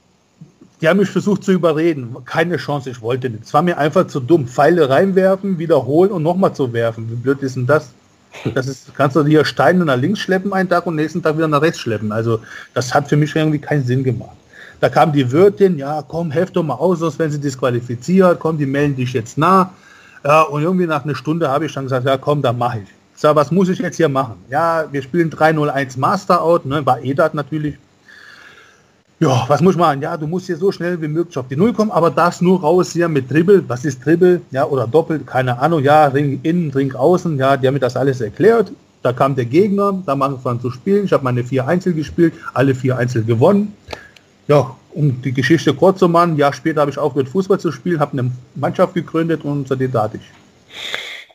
die haben mich versucht zu überreden. Keine Chance, ich wollte nicht. Es war mir einfach zu dumm. Pfeile reinwerfen, wiederholen und nochmal zu werfen. Wie blöd ist denn das? Das ist, kannst du hier Steine nach links schleppen einen Tag und nächsten Tag wieder nach rechts schleppen. Also das hat für mich irgendwie keinen Sinn gemacht. Da kam die Wirtin, ja komm, helft doch mal aus, sonst werden sie disqualifiziert, komm, die melden dich jetzt nah. Ja, und irgendwie nach einer Stunde habe ich dann gesagt, ja komm, dann mache ich. So, was muss ich jetzt hier machen? Ja, wir spielen 301 Master Out, ne, war EDAT natürlich ja, was muss machen? Ja, du musst hier so schnell wie möglich auf die Null kommen, aber darfst nur raus hier mit Dribbel. Was ist Dribbel? Ja, oder doppelt, keine Ahnung. Ja, Ring innen, Ring außen. Ja, die haben mir das alles erklärt. Da kam der Gegner, da haben angefangen zu spielen. Ich habe meine vier Einzel gespielt, alle vier Einzel gewonnen. Ja, um die Geschichte kurz zu machen, ein Jahr später habe ich aufgehört Fußball zu spielen, habe eine Mannschaft gegründet und seitdem da ich.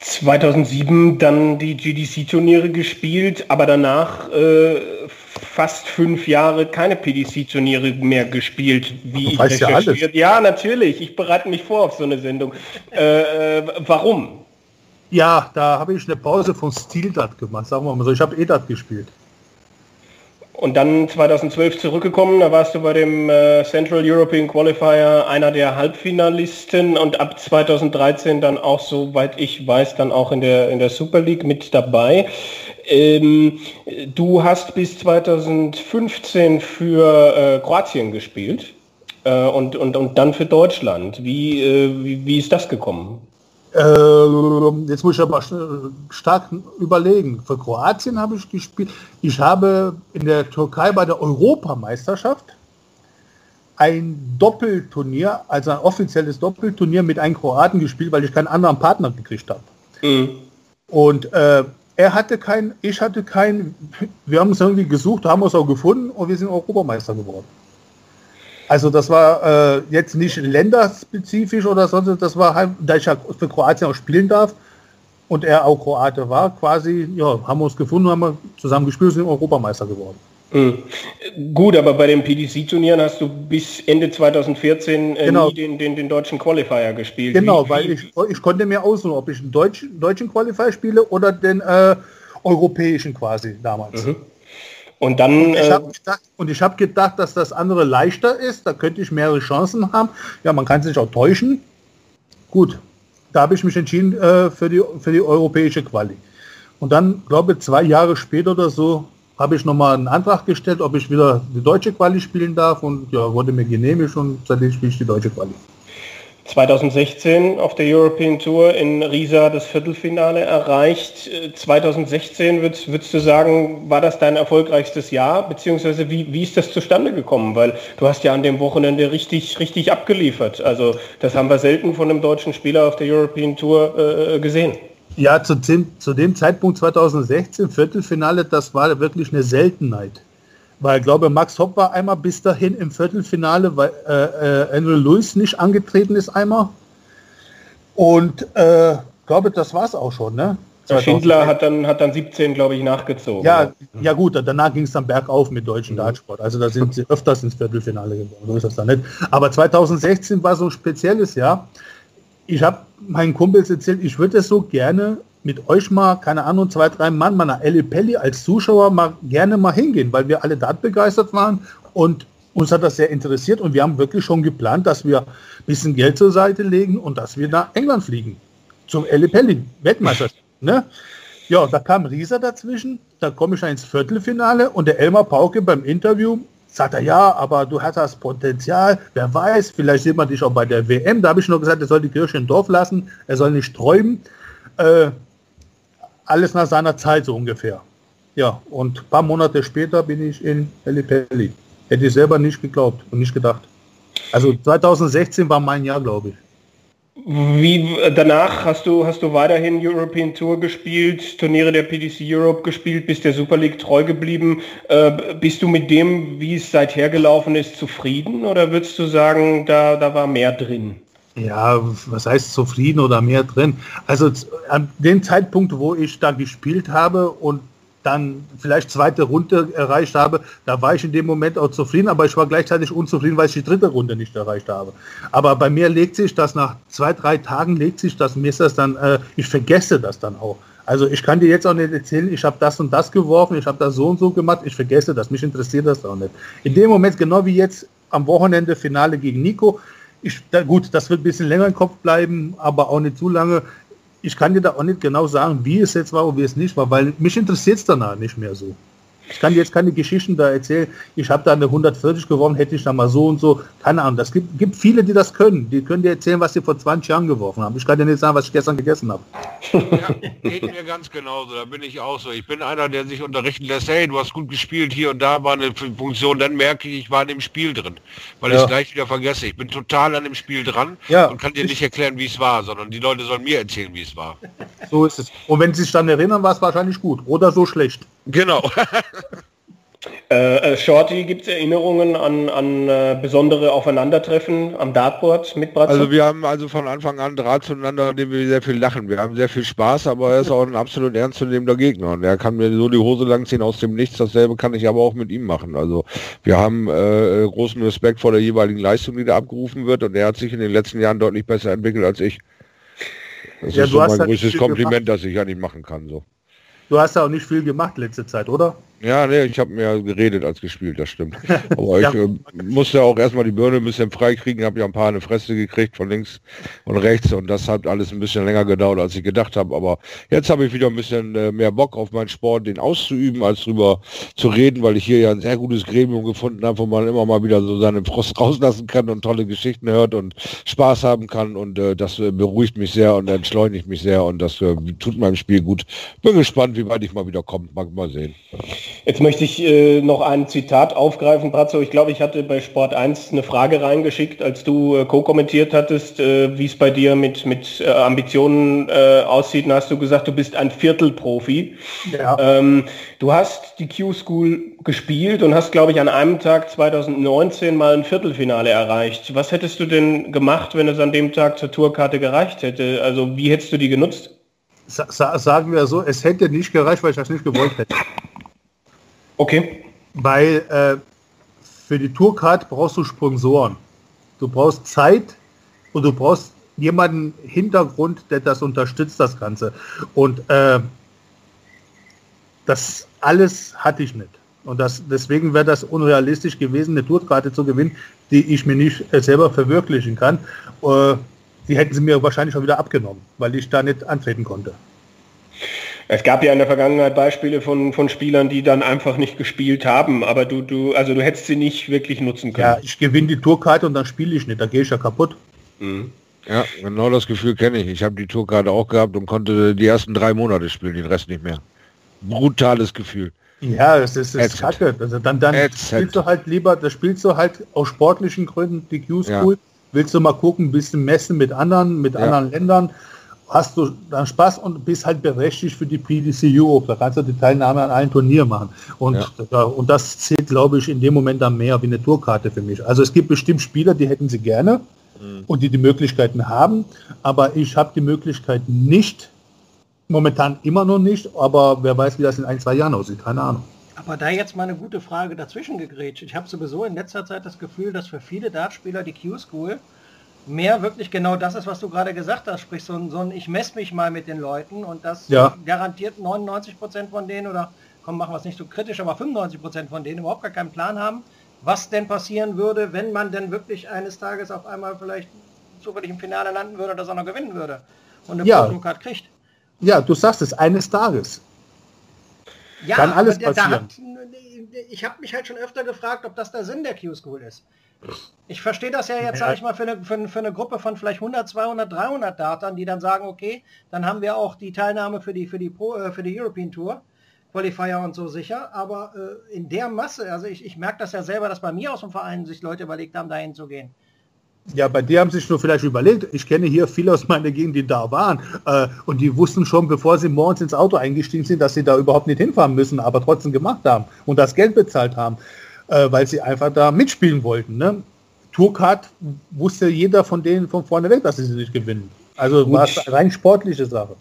2007 dann die GDC-Turniere gespielt, aber danach äh, fast fünf Jahre keine PDC-Turniere mehr gespielt, wie ich recherchiert. Ja, ja, natürlich. Ich bereite mich vor auf so eine Sendung. Äh, äh, warum? Ja, da habe ich eine Pause von Stildat gemacht, sagen wir mal so. Ich habe EDAT gespielt. Und dann 2012 zurückgekommen, da warst du bei dem äh, Central European Qualifier einer der Halbfinalisten und ab 2013 dann auch, soweit ich weiß, dann auch in der, in der Super League mit dabei. Ähm, du hast bis 2015 für äh, Kroatien gespielt äh, und, und, und dann für Deutschland. Wie, äh, wie, wie ist das gekommen? Äh, jetzt muss ich aber stark überlegen. Für Kroatien habe ich gespielt. Ich habe in der Türkei bei der Europameisterschaft ein Doppelturnier, also ein offizielles Doppelturnier mit einem Kroaten gespielt, weil ich keinen anderen Partner gekriegt habe. Mhm. Und äh, er hatte keinen, ich hatte keinen. Wir haben es irgendwie gesucht, haben es auch gefunden und wir sind Europameister geworden. Also das war äh, jetzt nicht länderspezifisch oder sonst, das war halt, da ich ja für Kroatien auch spielen darf und er auch Kroate war, quasi, ja, haben wir uns gefunden, haben wir zusammen gespielt, sind Europameister geworden. Mhm. Gut, aber bei den PDC-Turnieren hast du bis Ende 2014 äh, genau. nie den, den, den, deutschen Qualifier gespielt. Genau, wie, weil ich, ich konnte mir aussuchen, ob ich einen Deutsch, deutschen Qualifier spiele oder den äh, europäischen quasi damals. Mhm. Und dann. Und ich habe äh, hab gedacht, dass das andere leichter ist, da könnte ich mehrere Chancen haben. Ja, man kann sich auch täuschen. Gut, da habe ich mich entschieden äh, für, die, für die europäische Quali. Und dann, glaube ich, zwei Jahre später oder so, habe ich nochmal einen Antrag gestellt, ob ich wieder die deutsche Quali spielen darf und ja, wurde mir genehmigt und seitdem spiele ich die deutsche Quali. 2016 auf der European Tour in Riesa das Viertelfinale erreicht. 2016 würdest, würdest du sagen, war das dein erfolgreichstes Jahr? Beziehungsweise wie, wie ist das zustande gekommen? Weil du hast ja an dem Wochenende richtig, richtig abgeliefert. Also das haben wir selten von einem deutschen Spieler auf der European Tour äh, gesehen. Ja, zu dem, zu dem Zeitpunkt 2016, Viertelfinale, das war wirklich eine Seltenheit. Weil ich glaube, Max Hopp war einmal bis dahin im Viertelfinale, weil äh, äh, Andrew Lewis nicht angetreten ist einmal. Und äh, glaube, das war es auch schon, ne? Schindler hat dann, hat dann 17, glaube ich, nachgezogen. Ja, ja gut, danach ging es dann bergauf mit deutschen mhm. Dartsport. Also da sind sie öfters ins Viertelfinale geworden, so ist das dann nicht. Aber 2016 war so ein spezielles Jahr ich habe meinen Kumpels erzählt, ich würde es so gerne mit euch mal, keine Ahnung, zwei, drei Mann nach Eli Pelli als Zuschauer mal gerne mal hingehen, weil wir alle dort begeistert waren und uns hat das sehr interessiert und wir haben wirklich schon geplant, dass wir ein bisschen Geld zur Seite legen und dass wir nach England fliegen. Zum Eli Pelli, Weltmeister. ne? Ja, da kam Rieser dazwischen, da komme ich ins Viertelfinale und der Elmar Pauke beim Interview Sagt er, ja, aber du hast das Potenzial, wer weiß, vielleicht sieht man dich auch bei der WM. Da habe ich nur gesagt, er soll die Kirche im Dorf lassen, er soll nicht träumen. Äh, alles nach seiner Zeit so ungefähr. Ja, und ein paar Monate später bin ich in Pelli. Hätte ich selber nicht geglaubt und nicht gedacht. Also 2016 war mein Jahr, glaube ich. Wie danach hast du hast du weiterhin European Tour gespielt, Turniere der PDC Europe gespielt, bist der Super League treu geblieben. Äh, bist du mit dem, wie es seither gelaufen ist, zufrieden oder würdest du sagen, da, da war mehr drin? Ja, was heißt zufrieden oder mehr drin? Also an dem Zeitpunkt, wo ich da gespielt habe und dann vielleicht zweite Runde erreicht habe, da war ich in dem Moment auch zufrieden, aber ich war gleichzeitig unzufrieden, weil ich die dritte Runde nicht erreicht habe. Aber bei mir legt sich das nach zwei, drei Tagen legt sich das, mir ist das dann, äh, ich vergesse das dann auch. Also ich kann dir jetzt auch nicht erzählen, ich habe das und das geworfen, ich habe das so und so gemacht, ich vergesse das, mich interessiert das auch nicht. In dem Moment, genau wie jetzt am Wochenende Finale gegen Nico, ich, da, gut, das wird ein bisschen länger im Kopf bleiben, aber auch nicht zu lange ich kann dir da auch nicht genau sagen, wie es jetzt war und wie es nicht war, weil mich interessiert es danach nicht mehr so. Ich kann jetzt keine Geschichten da erzählen. Ich habe da eine 140 geworfen, hätte ich da mal so und so. Keine Ahnung. Das gibt, gibt viele, die das können. Die können dir erzählen, was sie vor 20 Jahren geworfen haben. Ich kann dir nicht sagen, was ich gestern gegessen habe. Ja, geht mir ganz genauso. Da bin ich auch so. Ich bin einer, der sich unterrichten lässt, hey, du hast gut gespielt, hier und da war eine Funktion. Dann merke ich, ich war in dem Spiel drin, weil ja. ich es gleich wieder vergesse. Ich bin total an dem Spiel dran ja, und kann dir nicht erklären, wie es war, sondern die Leute sollen mir erzählen, wie es war. So ist es. Und wenn sie sich dann erinnern, war es wahrscheinlich gut oder so schlecht. Genau. Äh, äh, Shorty, gibt es Erinnerungen an, an äh, besondere Aufeinandertreffen am Dartboard mit Bratzo? Also wir haben also von Anfang an Draht zueinander, an dem wir sehr viel lachen. Wir haben sehr viel Spaß, aber er ist auch ein absolut ernstzunehmender Gegner. Und er kann mir so die Hose langziehen aus dem Nichts. Dasselbe kann ich aber auch mit ihm machen. Also wir haben äh, großen Respekt vor der jeweiligen Leistung, die da abgerufen wird. Und er hat sich in den letzten Jahren deutlich besser entwickelt als ich. Das ja, ist so mein halt größtes Kompliment, gemacht. das ich an ihm machen kann. So. Du hast ja auch nicht viel gemacht letzte Zeit, oder? Ja, nee, ich habe mehr geredet als gespielt, das stimmt. Aber ja. ich äh, musste auch erstmal die Birne ein bisschen freikriegen, habe ja ein paar eine Fresse gekriegt von links und rechts und das hat alles ein bisschen länger gedauert, als ich gedacht habe. Aber jetzt habe ich wieder ein bisschen äh, mehr Bock auf meinen Sport, den auszuüben, als drüber zu reden, weil ich hier ja ein sehr gutes Gremium gefunden habe, wo man immer mal wieder so seinen Frost rauslassen kann und tolle Geschichten hört und Spaß haben kann und äh, das äh, beruhigt mich sehr und entschleunigt mich sehr und das äh, tut meinem Spiel gut. Bin gespannt, wie weit ich mal wieder komme. Mag mal sehen. Jetzt möchte ich äh, noch ein Zitat aufgreifen, Brazzo. Ich glaube, ich hatte bei Sport 1 eine Frage reingeschickt, als du äh, co-kommentiert hattest, äh, wie es bei dir mit, mit äh, Ambitionen äh, aussieht. Und hast du gesagt, du bist ein Viertelprofi. Ja. Ähm, du hast die Q-School gespielt und hast, glaube ich, an einem Tag 2019 mal ein Viertelfinale erreicht. Was hättest du denn gemacht, wenn es an dem Tag zur Tourkarte gereicht hätte? Also wie hättest du die genutzt? Sa sagen wir so, es hätte nicht gereicht, weil ich das nicht gewollt hätte. Okay. Weil äh, für die Tourcard brauchst du Sponsoren. Du brauchst Zeit und du brauchst jemanden Hintergrund, der das unterstützt, das Ganze. Und äh, das alles hatte ich nicht. Und das, deswegen wäre das unrealistisch gewesen, eine Tourkarte zu gewinnen, die ich mir nicht äh, selber verwirklichen kann. Äh, die hätten sie mir wahrscheinlich schon wieder abgenommen, weil ich da nicht antreten konnte. Es gab ja in der Vergangenheit Beispiele von, von Spielern, die dann einfach nicht gespielt haben, aber du, du, also du hättest sie nicht wirklich nutzen können. Ja, ich gewinne die Tourkarte und dann spiele ich nicht, da gehe ich ja kaputt. Mhm. Ja, genau das Gefühl kenne ich. Ich habe die Tourkarte auch gehabt und konnte die ersten drei Monate spielen, den Rest nicht mehr. Brutales Gefühl. Ja, es ist, ist kacke. Also dann, dann spielst du halt lieber, das spielst du halt aus sportlichen Gründen die Q-School. Ja. Willst du mal gucken, ein bisschen messen mit anderen, mit ja. anderen Ländern hast du dann Spaß und bist halt berechtigt für die PDC Europe. Da kannst du die Teilnahme an einem Turnier machen. Und, ja. und das zählt, glaube ich, in dem Moment dann mehr wie eine Tourkarte für mich. Also es gibt bestimmt Spieler, die hätten sie gerne mhm. und die die Möglichkeiten haben, aber ich habe die Möglichkeit nicht, momentan immer noch nicht, aber wer weiß, wie das in ein, zwei Jahren aussieht, keine Ahnung. Aber da jetzt mal eine gute Frage dazwischen gegrätscht. Ich habe sowieso in letzter Zeit das Gefühl, dass für viele Dartspieler die Q-School mehr wirklich genau das ist, was du gerade gesagt hast, sprich so ein, so ein ich messe mich mal mit den Leuten und das ja. garantiert 99 Prozent von denen oder komm, machen wir es nicht so kritisch, aber 95 Prozent von denen überhaupt gar keinen Plan haben, was denn passieren würde, wenn man denn wirklich eines Tages auf einmal vielleicht zufällig im Finale landen würde oder noch gewinnen würde und eine ja. Card kriegt. Ja, du sagst es, eines Tages. Ja, Kann alles passieren. Hat, ich habe mich halt schon öfter gefragt, ob das der Sinn der Q-School ist. Ich verstehe das ja jetzt, sage ich mal, für eine, für, für, eine Gruppe von vielleicht 100, 200, 300 Datern, die dann sagen, okay, dann haben wir auch die Teilnahme für die, für die, Pro, äh, für die European Tour, Qualifier und so sicher. Aber äh, in der Masse, also ich, ich merke das ja selber, dass bei mir aus dem Verein sich Leute überlegt haben, dahin zu gehen. Ja, bei dir haben sich nur vielleicht überlegt. Ich kenne hier viele aus meiner Gegend, die da waren. Äh, und die wussten schon, bevor sie morgens ins Auto eingestiegen sind, dass sie da überhaupt nicht hinfahren müssen, aber trotzdem gemacht haben und das Geld bezahlt haben äh, weil sie einfach da mitspielen wollten. Ne? Tourcard wusste jeder von denen von vorne weg, dass sie sie nicht gewinnen. Also war es rein sportliche Sache.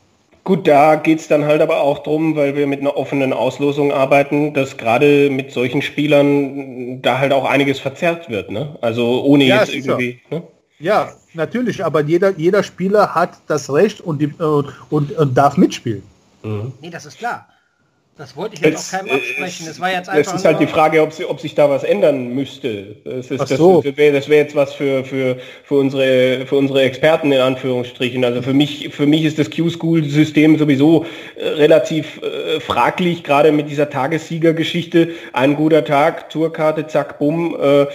Gut, da geht es dann halt aber auch drum, weil wir mit einer offenen Auslosung arbeiten, dass gerade mit solchen Spielern da halt auch einiges verzerrt wird. Ne? Also ohne Ja, jetzt sicher. irgendwie. Ne? Ja, natürlich, aber jeder, jeder Spieler hat das Recht und, die, äh, und, und darf mitspielen. Nee, das ist klar. Das wollte ich jetzt Jetzt, auch keinem absprechen. Es war jetzt Es einfach ist halt die Frage, ob, sie, ob sich da was ändern müsste. Das, ist, Ach das, so. das wäre das wär jetzt was für, für, für, unsere, für unsere Experten in Anführungsstrichen. Also für mich, für mich ist das Q-School-System sowieso äh, relativ äh, fraglich, gerade mit dieser Tagessieger-Geschichte. Ein guter Tag, Tourkarte, zack, bumm. Äh, äh,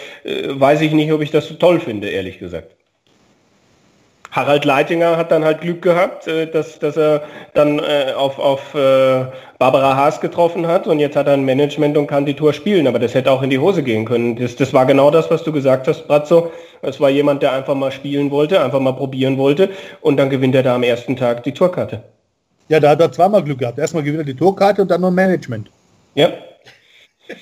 weiß ich nicht, ob ich das so toll finde, ehrlich gesagt. Harald Leitinger hat dann halt Glück gehabt, äh, dass, dass er dann äh, auf, auf äh, Barbara Haas getroffen hat und jetzt hat er ein Management und kann die Tour spielen, aber das hätte auch in die Hose gehen können. Das, das war genau das, was du gesagt hast, Brazzo. Es war jemand, der einfach mal spielen wollte, einfach mal probieren wollte und dann gewinnt er da am ersten Tag die Tourkarte. Ja, da hat er zweimal Glück gehabt. Erstmal gewinnt er die Tourkarte und dann noch Management. Ja,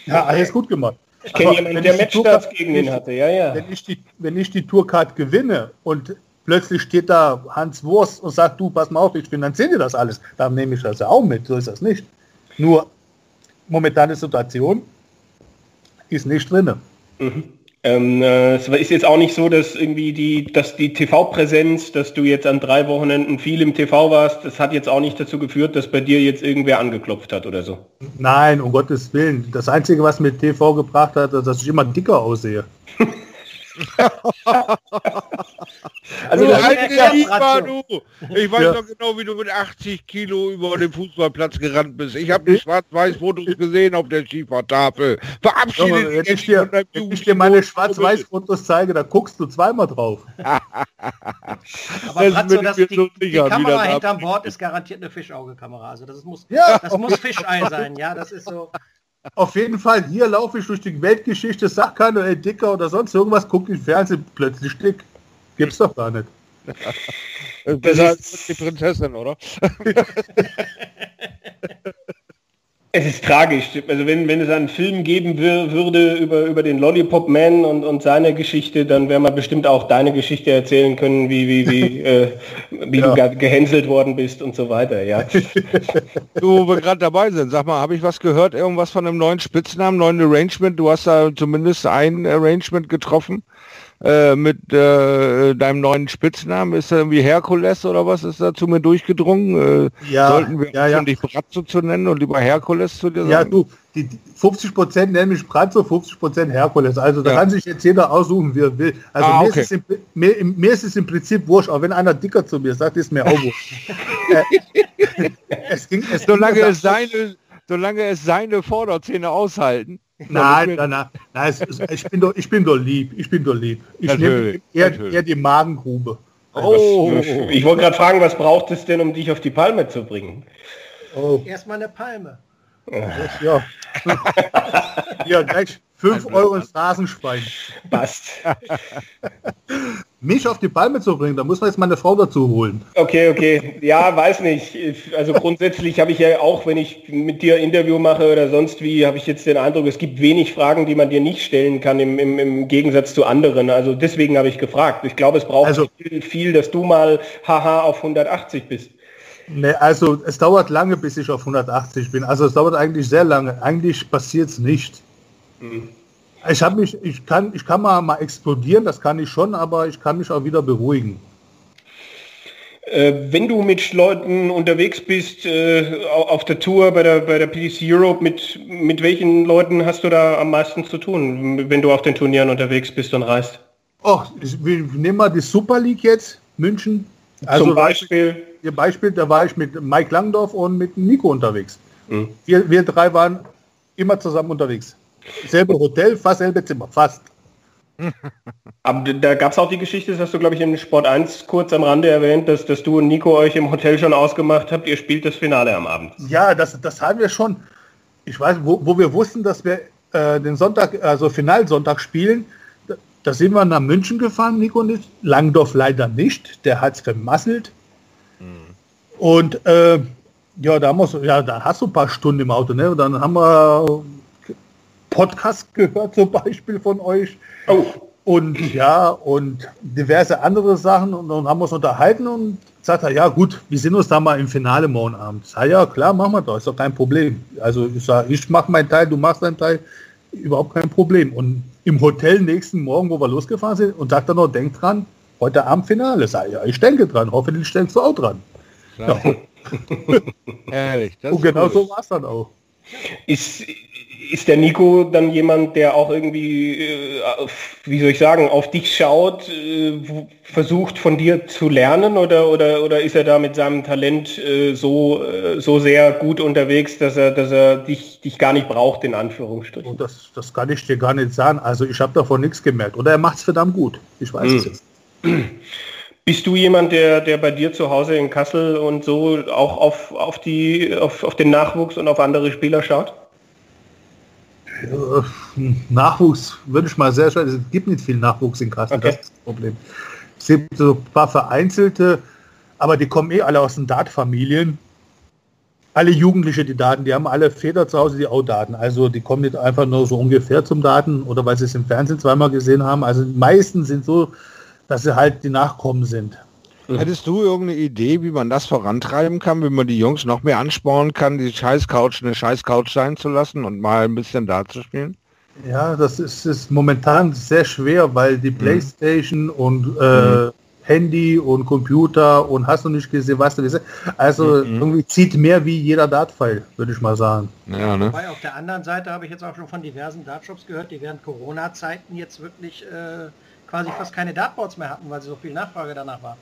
Ja, alles gut gemacht. ich kenne jemanden, der Matchstarts gegen ihn hatte. Ja, ja. Wenn ich die, wenn ich die Tourcard gewinne und plötzlich steht da Hans Wurst und sagt, du, pass mal auf, ich finanziere dir das alles, dann nehme ich das ja auch mit. So ist das nicht. Nur momentane Situation ist nicht drin. Ähm, äh, es ist jetzt auch nicht so, dass irgendwie die, dass die TV-Präsenz, dass du jetzt an drei Wochenenden viel im TV warst, das hat jetzt auch nicht dazu geführt, dass bei dir jetzt irgendwer angeklopft hat oder so. Nein, um Gottes Willen. Das Einzige, was mir TV gebracht hat, ist, dass ich immer dicker aussehe. Also du Schiefer, Bratzo. du! Ich weiß Ja. doch genau, wie du mit 80 Kilo über den Fußballplatz gerannt bist. Ich habe die Schwarz-Weiß-Fotos gesehen auf der Schiefertafel. Verabschiede dich wenn ich dir, wenn ich dir meine. Schwarz-Weiß-Fotos zeige, da guckst du zweimal drauf. Aber Das Bratzo, bin das, ich die, so die Kamera hinterm. Bord ist garantiert eine Fischauge-Kamera. Also das muss, Ja, das muss Fischei sein. Ja, das ist so. Auf jeden Fall, hier laufe ich durch die Weltgeschichte, sag keiner, ey, dicker oder sonst irgendwas, guck ich Fernsehen, plötzlich dick. Gibt's doch gar nicht. Besser als die Prinzessin, oder? es ist tragisch. Also wenn, wenn es einen Film geben wür- würde über, über den Lollipop Man und, und seine Geschichte, dann wäre man bestimmt auch deine Geschichte erzählen können, wie, wie, wie, äh, wie Ja. du ge- gehänselt worden bist und so weiter. Ja. Du, wo wir gerade dabei sind, sag mal, habe ich was gehört, irgendwas von einem neuen Spitznamen, neuen Arrangement? Du hast da zumindest ein Arrangement getroffen äh, mit äh, deinem neuen Spitznamen. Ist da irgendwie Herkules oder was ist da zu mir durchgedrungen? Äh, Ja, sollten wir ja, ja. dich Bratzo zu nennen und lieber Herkules zu dir sagen? Ja, du, die, die 50% nennen mich Bratzo, 50% Herkules. Also da Ja. kann sich jetzt jeder aussuchen, wie er will. Also Ah, mir, okay. ist es im, mir, mir ist es im Prinzip wurscht, auch wenn einer dicker zu mir sagt, ist mir auch wurscht. äh, es ging, es solange es seine, solange es seine Vorderzähne aushalten. Nein, nein, nein, nein es, ich, bin doch, ich bin doch lieb, ich bin doch lieb. Ich nehme eher, eher die Magengrube. Oh, Ich wollte gerade fragen, was braucht es denn, um dich auf die Palme zu bringen? Oh, Erstmal eine Palme. ja. ja, gleich 5 Euro ins. Passt. Mich auf die Palme zu bringen, da muss man jetzt meine Frau dazu holen. Okay, okay. Ja, weiß nicht. Also grundsätzlich habe ich ja auch, wenn ich mit dir Interview mache oder sonst wie, habe ich jetzt den Eindruck, es gibt wenig Fragen, die man dir nicht stellen kann im, im, im Gegensatz zu anderen. Also deswegen habe ich gefragt. Ich glaube, es braucht Also- viel, viel, dass du mal haha auf 180 bist. Ne, also es dauert lange, bis ich auf 180 bin. Also es dauert eigentlich sehr lange. Eigentlich passiert es nicht. Ich habe mich, ich kann, ich kann mal, mal explodieren, das kann ich schon, aber ich kann mich auch wieder beruhigen. Äh, wenn du mit Leuten unterwegs bist, äh, au- auf der Tour bei der, bei der PDC Europe, mit, mit welchen Leuten hast du da am meisten zu tun, wenn du auf den Turnieren unterwegs bist und reist? Oh, ich, wir nehmen mal die Super League jetzt, München. Also Zum Beispiel, Ihr Beispiel, da war ich mit Mike Langdorf und mit Nico unterwegs. Mhm. Wir, wir drei waren immer zusammen unterwegs. Selbe Hotel, fast selbe Zimmer, fast. Aber da gab es auch die Geschichte, das hast du, glaube ich, im Sport 1 kurz am Rande erwähnt, dass, dass du und Nico euch im Hotel schon ausgemacht habt, ihr spielt das Finale am Abend. Ja, das, das haben wir schon. Ich weiß, wo, wo wir wussten, dass wir äh, den Sonntag, also Finalsonntag spielen, da, da sind wir nach München gefahren, Nico und ich. Langdorf leider nicht, der hat es vermasselt. Und äh, ja, da, so, ja, da hast du ein paar Stunden im Auto, ne? Und dann haben wir Podcast gehört zum Beispiel von euch. Oh, Und ja, und diverse andere Sachen und dann haben wir uns unterhalten und sagt er, ja gut, wir sehen uns da mal im Finale morgen Abend. Sag, ja klar, machen wir doch, ist doch kein Problem. Also ich sage, ich mache meinen Teil, du machst deinen Teil, überhaupt kein Problem. Und im Hotel nächsten Morgen, wo wir losgefahren sind, und sagt er noch, denk dran, heute Abend Finale. Sag ja, ich denke dran, hoffentlich denkst du auch dran. Ja. Ehrlich. Das Und genau cool. so war es dann auch. Ist, ist der Nico dann jemand, der auch irgendwie, äh, auf- wie soll ich sagen, auf dich schaut, äh, versucht von dir zu lernen oder, oder, oder ist er da mit seinem Talent äh, so, äh, so sehr gut unterwegs, dass er, dass er dich, dich gar nicht braucht, in Anführungsstrichen? Und das, das kann ich dir gar nicht sagen. Also ich habe davon nichts gemerkt. Oder er macht es verdammt gut. Ich weiß es jetzt. Bist du jemand, der, der bei dir zu Hause in Kassel und so auch auf, auf, die, auf, auf den Nachwuchs und auf andere Spieler schaut? Äh, Nachwuchs würde ich mal sehr schwer. Es gibt nicht viel Nachwuchs in Kassel, Okay. das ist das Problem. Es gibt so ein paar vereinzelte, aber die kommen eh alle aus den Dart-Familien. Alle Jugendliche, die Daten, die haben alle Väter zu Hause, die auch Daten. Also die kommen nicht einfach nur so ungefähr zum Daten oder weil sie es im Fernsehen zweimal gesehen haben. Also die meisten sind so, dass sie halt die Nachkommen sind. Hättest du irgendeine Idee, wie man das vorantreiben kann, wie man die Jungs noch mehr anspornen kann, die Scheißcouch eine Scheißcouch sein zu lassen und mal ein bisschen da zu spielen? Ja, das ist, ist momentan sehr schwer, weil die Playstation und äh, Handy und Computer und hast du nicht gesehen, was du gesehen Also irgendwie zieht mehr wie jeder Dartpfeil, würde ich mal sagen. Ja, ne? Wobei auf der anderen Seite habe ich jetzt auch schon von diversen Dartshops gehört, die während Corona-Zeiten jetzt wirklich äh, quasi fast keine Dartboards mehr hatten, weil so viel Nachfrage danach war.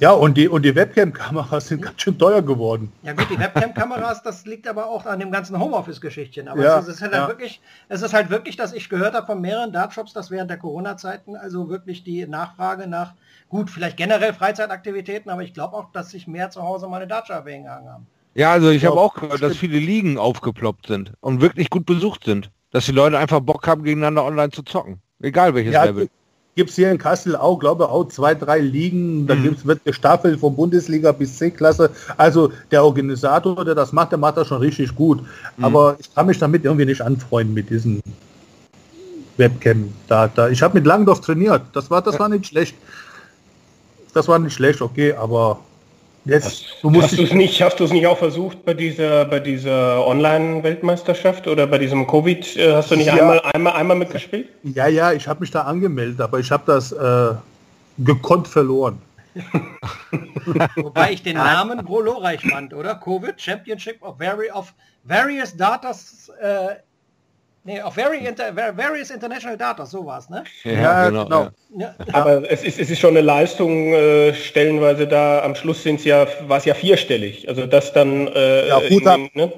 Ja, und die, und die Webcam-Kameras sind ganz schön teuer geworden. Ja gut, die Webcam-Kameras, das liegt aber auch an dem ganzen Homeoffice-Geschichtchen. Aber Ja, es, ist halt ja. wirklich, es ist halt wirklich, dass ich gehört habe von mehreren Dartshops, dass während der Corona-Zeiten also wirklich die Nachfrage nach, gut, vielleicht generell Freizeitaktivitäten, aber ich glaube auch, dass sich mehr zu Hause mal eine Dartscheibe hingehangen haben. Ja, also ich Ja, habe auch gehört, dass viele Ligen aufgeploppt sind und wirklich gut besucht sind. Dass die Leute einfach Bock haben, gegeneinander online zu zocken. Egal welches Ja, Level. Gibt es hier in Kassel auch, glaube auch zwei, drei Ligen. Da Mhm. gibt's, wird gestaffelt von Bundesliga bis C-Klasse. Also der Organisator, der das macht, der macht das schon richtig gut. Mhm. Aber ich kann mich damit irgendwie nicht anfreunden mit diesen Webcam. Da, da. Ich habe mit Langdorf trainiert. Das war, das war nicht schlecht. Das war nicht schlecht, okay, aber jetzt, du musst Hast du es nicht, hast du es nicht auch versucht bei dieser, bei dieser Online-Weltmeisterschaft oder bei diesem Covid? Äh, hast du nicht Ja. einmal, einmal, einmal mitgespielt? ja, ja, ich habe mich da angemeldet, aber ich habe das äh, gekonnt verloren. Wobei ich den Namen glorreich fand, oder? Covid Championship of, vari of Various Datas, äh, nee, of vari inter var- Various International Datas, so war es, ne? Ja, genau. Ja, Aber es ist, es ist schon eine Leistung, äh, stellenweise da, am Schluss sind's ja, war es ja vierstellig. Also das dann... Äh, Ja, ab. in- ne?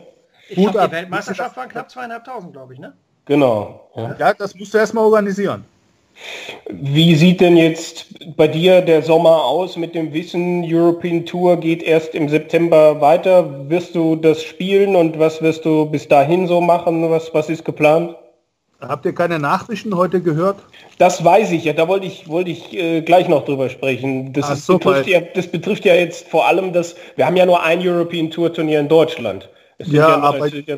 ich Gut glaube, ab. die Weltmeisterschaft waren knapp zweieinhalbtausend, glaube ich, ne? Genau. Ja. Ja, das musst du erstmal organisieren. Wie sieht denn jetzt bei dir der Sommer aus mit dem Wissen, European Tour geht erst im September weiter? Wirst du das spielen und was wirst du bis dahin so machen? Was, was ist geplant? Habt ihr keine Nachrichten heute gehört? Das weiß ich ja, da wollte ich, wollte ich äh, gleich noch drüber sprechen. Das, ist, so, betrifft ja, das betrifft ja jetzt vor allem das, wir haben ja nur ein European Tour Turnier in Deutschland. Ja, nur- aber- ja,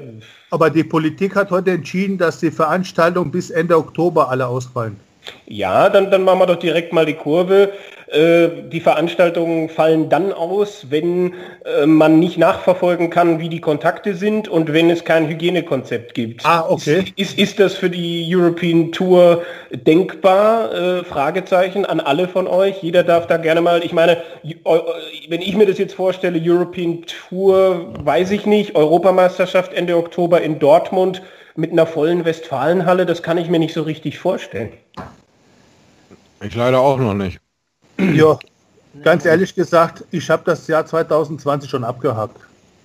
Aber die Politik hat heute entschieden, dass die Veranstaltungen bis Ende Oktober alle ausfallen. Ja, dann, dann machen wir doch direkt mal die Kurve. Äh, die Veranstaltungen fallen dann aus, wenn äh, man nicht nachverfolgen kann, wie die Kontakte sind und wenn es kein Hygienekonzept gibt. Ah, okay. Ist, ist, ist das für die European Tour denkbar? Äh, Fragezeichen an alle von euch. Jeder darf da gerne mal, ich meine, wenn ich mir das jetzt vorstelle, European Tour, weiß ich nicht, Europameisterschaft Ende Oktober in Dortmund mit einer vollen Westfalenhalle, das kann ich mir nicht so richtig vorstellen. Ich leider auch noch nicht. Ja, ganz ehrlich gesagt, ich habe das Jahr 2020 schon abgehakt.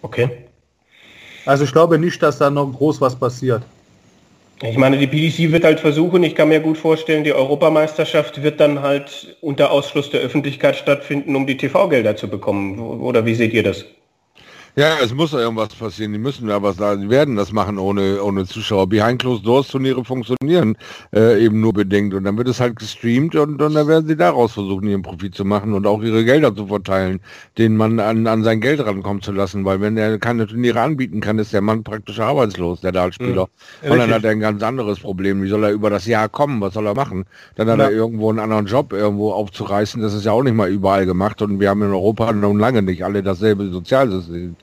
Okay. Also ich glaube nicht, dass da noch groß was passiert. Ich meine, die PDC wird halt versuchen, ich kann mir gut vorstellen, die Europameisterschaft wird dann halt unter Ausschluss der Öffentlichkeit stattfinden, um die TV-Gelder zu bekommen. Oder wie seht ihr das? Ja, es muss irgendwas passieren. Die müssen da was sagen. Die werden das machen ohne, ohne Zuschauer. Behind Closed Doors Turniere funktionieren äh, eben nur bedingt. Und dann wird es halt gestreamt und, und dann werden sie daraus versuchen, ihren Profit zu machen und auch ihre Gelder zu verteilen, denen man an, an sein Geld rankommen zu lassen. Weil wenn er keine Turniere anbieten kann, ist der Mann praktisch arbeitslos, der da als Spieler. Mhm. Und dann hat er ein ganz anderes Problem. Wie soll er über das Jahr kommen? Was soll er machen? Dann hat Ja. er irgendwo einen anderen Job irgendwo aufzureißen. Das ist ja auch nicht mal überall gemacht. Und wir haben in Europa noch lange nicht alle dasselbe Sozialsystem.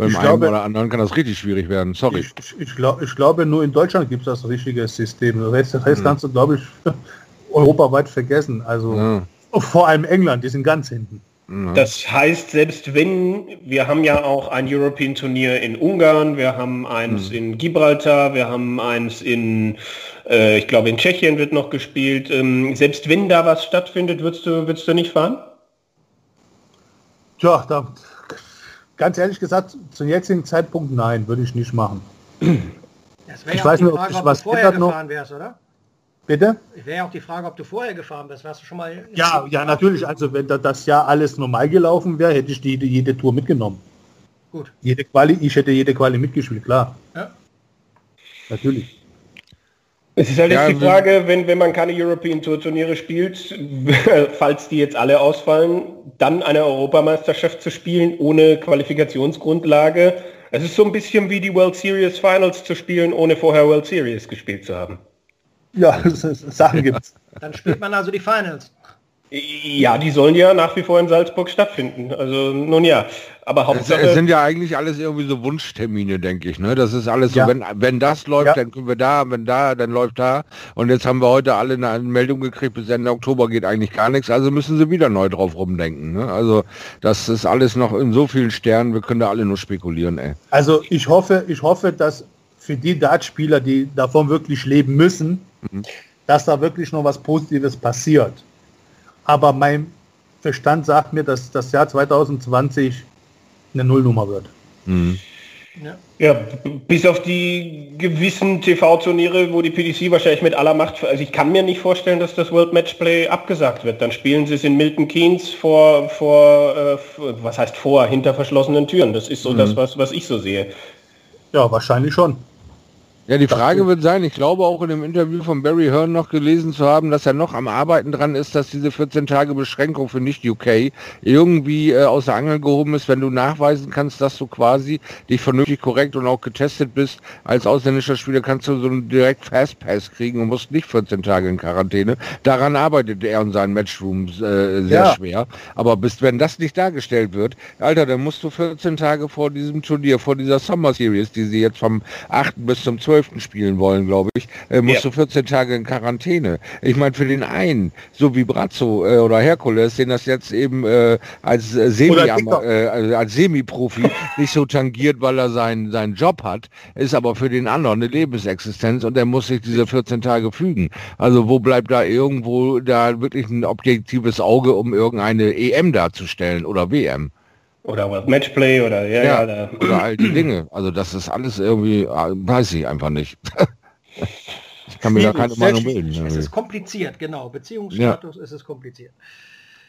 Beim Ich einen glaube- oder anderen kann das richtig schwierig werden. Sorry. Ich, ich, ich, glaub, ich glaube, nur in Deutschland gibt es das richtige System. Der Rest, der Rest kannst du, glaube ich, europaweit vergessen. Also Ja. vor allem England, die sind ganz hinten. Das heißt, selbst wenn, wir haben ja auch ein European Turnier in Ungarn, wir haben eins in Gibraltar, wir haben eins in, äh, ich glaube in Tschechien wird noch gespielt. Ähm, selbst wenn da was stattfindet, würdest du, würdest du nicht fahren? Tja, da, ganz ehrlich gesagt, zum jetzigen Zeitpunkt nein, würde ich nicht machen. Ich weiß auch die nicht, ob Frage, sich ob was du vorher ändert noch. gefahren wärst, oder? Bitte? Wäre auch die Frage, ob du vorher gefahren bist. Warst du schon mal... Ja, ja, natürlich. Also wenn da das Jahr alles normal gelaufen wäre, hätte ich die, die, jede Tour mitgenommen. Gut. Jede Quali, ich hätte jede Quali mitgespielt, klar. Ja. Natürlich. Es ist halt Ja, jetzt die wenn- Frage, wenn, wenn man keine European Tour Turniere spielt, falls die jetzt alle ausfallen, dann eine Europameisterschaft zu spielen ohne Qualifikationsgrundlage. Es ist so ein bisschen wie die World Series Finals zu spielen, ohne vorher World Series gespielt zu haben. Ja, Sachen gibt's. Dann spielt man also die Finals. Ja, die sollen ja nach wie vor in Salzburg stattfinden. Also nun ja, aber Hauptsache... es sind ja eigentlich alles irgendwie so Wunschtermine, denke ich. Ne? Das ist alles Ja. so, wenn, wenn das läuft, Ja. dann können wir da, wenn da, dann läuft da. Und jetzt haben wir heute alle eine Meldung gekriegt, bis Ende Oktober geht eigentlich gar nichts. Also müssen sie wieder neu drauf rumdenken. Ne? Also das ist alles noch in so vielen Sternen, wir können da alle nur spekulieren. Ey. Also ich hoffe, ich hoffe, dass für die Dartspieler, die davon wirklich leben müssen, dass da wirklich noch was Positives passiert. Aber mein Verstand sagt mir, dass das Jahr 2020 eine Nullnummer wird. Ja. Ja, b- bis auf die gewissen TV-Turniere, wo die PDC wahrscheinlich mit aller Macht, also ich kann mir nicht vorstellen, dass das World Matchplay abgesagt wird. Dann spielen sie es in Milton Keynes vor, vor äh, was heißt vor, hinter verschlossenen Türen. Das ist so das, was, was ich so sehe. Ja, wahrscheinlich schon. Ja, die Frage wird sein, ich glaube auch in dem Interview von Barry Hearn noch gelesen zu haben, dass er noch am Arbeiten dran ist, dass diese 14 Tage Beschränkung für Nicht-UK irgendwie äh, aus der Angel gehoben ist, wenn du nachweisen kannst, dass du quasi dich vernünftig korrekt und auch getestet bist. Als ausländischer Spieler kannst du so einen direkt Fastpass kriegen und musst nicht 14 Tage in Quarantäne. Daran arbeitet er und sein Matchrooms äh, sehr Ja. schwer. Aber bis wenn das nicht dargestellt wird, Alter, dann musst du 14 Tage vor diesem Turnier, vor dieser Summer Series, die sie jetzt vom 8. bis zum 12. spielen wollen, glaube ich, äh, musst Ja. du 14 Tage in Quarantäne. Ich meine, für den einen, so wie Brazzo äh, oder Herkules, den das jetzt eben äh, als äh, Semi äh, also als Semi-Profi nicht so tangiert, weil er seinen, seinen Job hat, ist aber für den anderen eine Lebensexistenz und er muss sich diese 14 Tage fügen. Also wo bleibt da irgendwo da wirklich ein objektives Auge, um irgendeine EM darzustellen oder WM? Oder World Matchplay oder ja, ja, Ja, oder all die Dinge. Also das ist alles irgendwie, äh, weiß ich einfach nicht. Ich kann mir da keine Meinung bilden. Es irgendwie. ist kompliziert, genau. Beziehungsstatus ist es kompliziert.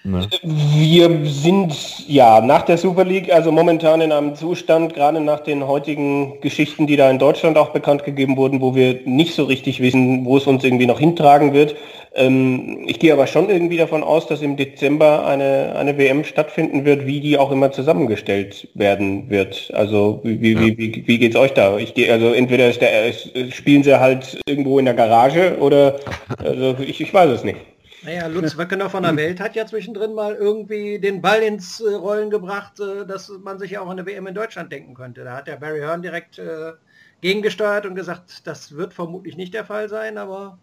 Ne? Wir sind ja nach der Super League, also momentan in einem Zustand, gerade nach den heutigen Geschichten, die da in Deutschland auch bekannt gegeben wurden, wo wir nicht so richtig wissen, wo es uns irgendwie noch hintragen wird. Ähm, ich gehe aber schon irgendwie davon aus, dass im Dezember eine, eine WM stattfinden wird, wie die auch immer zusammengestellt werden wird. Also wie, wie, wie, wie, wie geht's euch da? Ich gehe, also entweder ist der, spielen sie halt irgendwo in der Garage oder also ich, ich weiß es nicht. Naja, Lutz Wöckener von der Welt hat ja zwischendrin mal irgendwie den Ball ins äh, Rollen gebracht, äh, dass man sich ja auch an eine WM in Deutschland denken könnte. Da hat der Barry Hearn direkt äh, gegengesteuert und gesagt, das wird vermutlich nicht der Fall sein, aber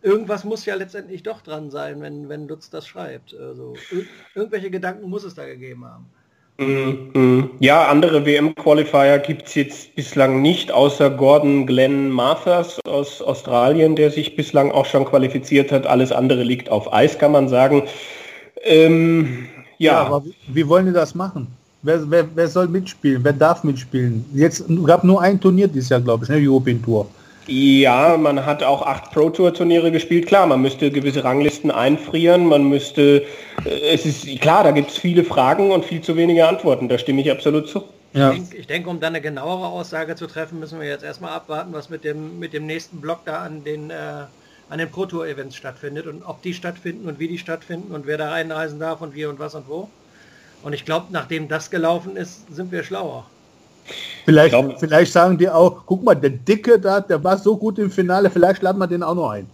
irgendwas muss ja letztendlich doch dran sein, wenn, wenn Lutz das schreibt. Also ir irgendwelche Gedanken muss es da gegeben haben. Mhm. Ja, andere WM-Qualifier gibt's jetzt bislang nicht, außer Gordon Glenn Mathers aus Australien, der sich bislang auch schon qualifiziert hat. Alles andere liegt auf Eis, kann man sagen. Ähm, Ja, ja, aber wie, wie wollen die das machen? Wer, wer, wer soll mitspielen? Wer darf mitspielen? Jetzt gab nur ein Turnier dieses Jahr, glaube ich, ne? European Tour. Ja, man hat auch acht Pro Tour Turniere gespielt. Klar, man müsste gewisse Ranglisten einfrieren. Man müsste, äh, es ist klar, da gibt es viele Fragen und viel zu wenige Antworten. Da stimme ich absolut zu. Ja. Ich denke, ich denke, um dann eine genauere Aussage zu treffen, müssen wir jetzt erstmal abwarten, was mit dem, mit dem nächsten Block da an den, äh, an den Pro Tour Events stattfindet und ob die stattfinden und wie die stattfinden und wer da einreisen darf und wie und was und wo. Und ich glaube, nachdem das gelaufen ist, sind wir schlauer. Vielleicht, Ich glaub- vielleicht sagen die auch, guck mal, der Dicke da, der war so gut im Finale, vielleicht laden wir den auch noch ein.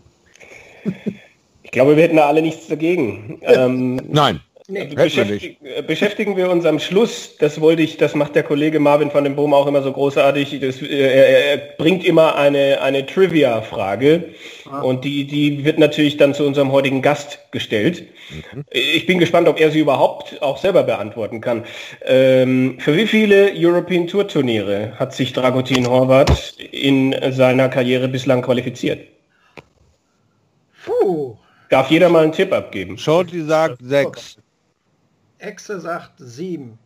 Ich glaube, wir hätten da alle nichts dagegen. Ähm, Nein, Nee. Beschäftig, äh, beschäftigen wir uns am Schluss, das wollte ich, das macht der Kollege Marvin von dem Bohm auch immer so großartig, das, äh, er, er bringt immer eine, eine Trivia-Frage und die, die wird natürlich dann zu unserem heutigen Gast gestellt. Ich bin gespannt, ob er sie überhaupt auch selber beantworten kann. Ähm, für wie viele European Tour Turniere hat sich Dragutin Horvath in seiner Karriere bislang qualifiziert? Puh, Darf jeder mal einen Tipp abgeben? Shorty sagt sechs. Exe sagt sieben.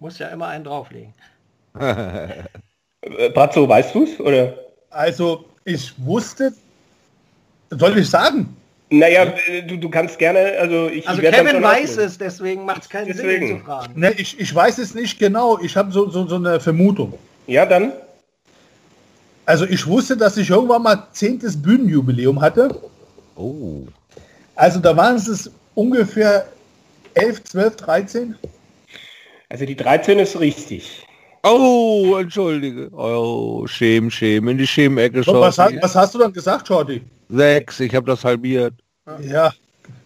Muss ja immer einen drauflegen. Brazzo, weißt du es? Oder? Also ich wusste, soll ich sagen? Naja, du, du kannst gerne, also ich Also Kevin weiß es, deswegen macht es keinen Sinn, Deswegen. ihn zu fragen. Ne, ich, ich weiß es nicht genau, ich habe so, so, so eine Vermutung. Ja, dann. Also ich wusste, dass ich irgendwann mal zehntes Bühnenjubiläum hatte. Oh. Also da waren es ungefähr 11, 12, 13. Also die 13 ist richtig. Oh, entschuldige. Oh, Schäm, Schäm. In die Schämecke So, was, was hast du dann gesagt, Shorty? Sechs, ich habe das halbiert. Ja,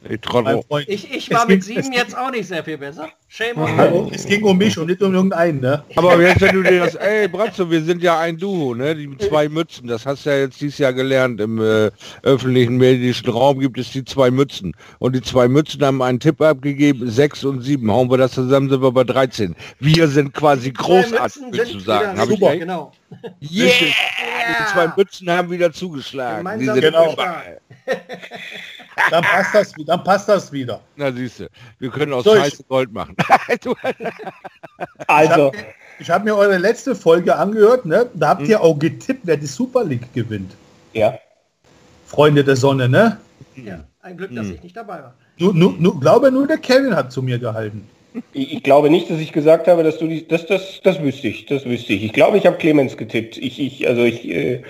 Ich. Ich, ich Es war ging- mit sieben es jetzt auch nicht sehr viel besser. Shame on es ging um mich und nicht um irgendeinen, ne? Aber jetzt, wenn du dir das, ey Bratzo, wir sind ja ein Duo, ne? Die zwei Mützen, das hast du ja jetzt dieses Jahr gelernt. Im äh, öffentlichen medischen Raum gibt es die zwei Mützen. Und die zwei Mützen haben einen Tipp abgegeben, sechs und sieben. Hauen wir das zusammen, sind wir bei 13. Wir sind quasi großartig, du sind sagen. Hab ich super, recht? genau. Yeah! Die zwei Mützen haben wieder zugeschlagen. Die Gemeinsam sind Genau. Dann passt das, dann passt das wieder. Na siehst du, wir können aus So, Scheiße Gold machen. Du- Also, Ich habe mir eure letzte Folge angehört, ne? Da habt ihr auch getippt, wer die Super League gewinnt. ja. Freunde der Sonne, ne? Ja, ein Glück, dass ich nicht dabei war. Nur, nur, nur, glaube nur der Kevin hat zu mir gehalten. Ich, ich glaube nicht, dass ich gesagt habe, dass du die, das, das, das wüsste ich, das wüsste ich. Ich glaube, ich habe Clemens getippt. Ich, ich, also ich, äh,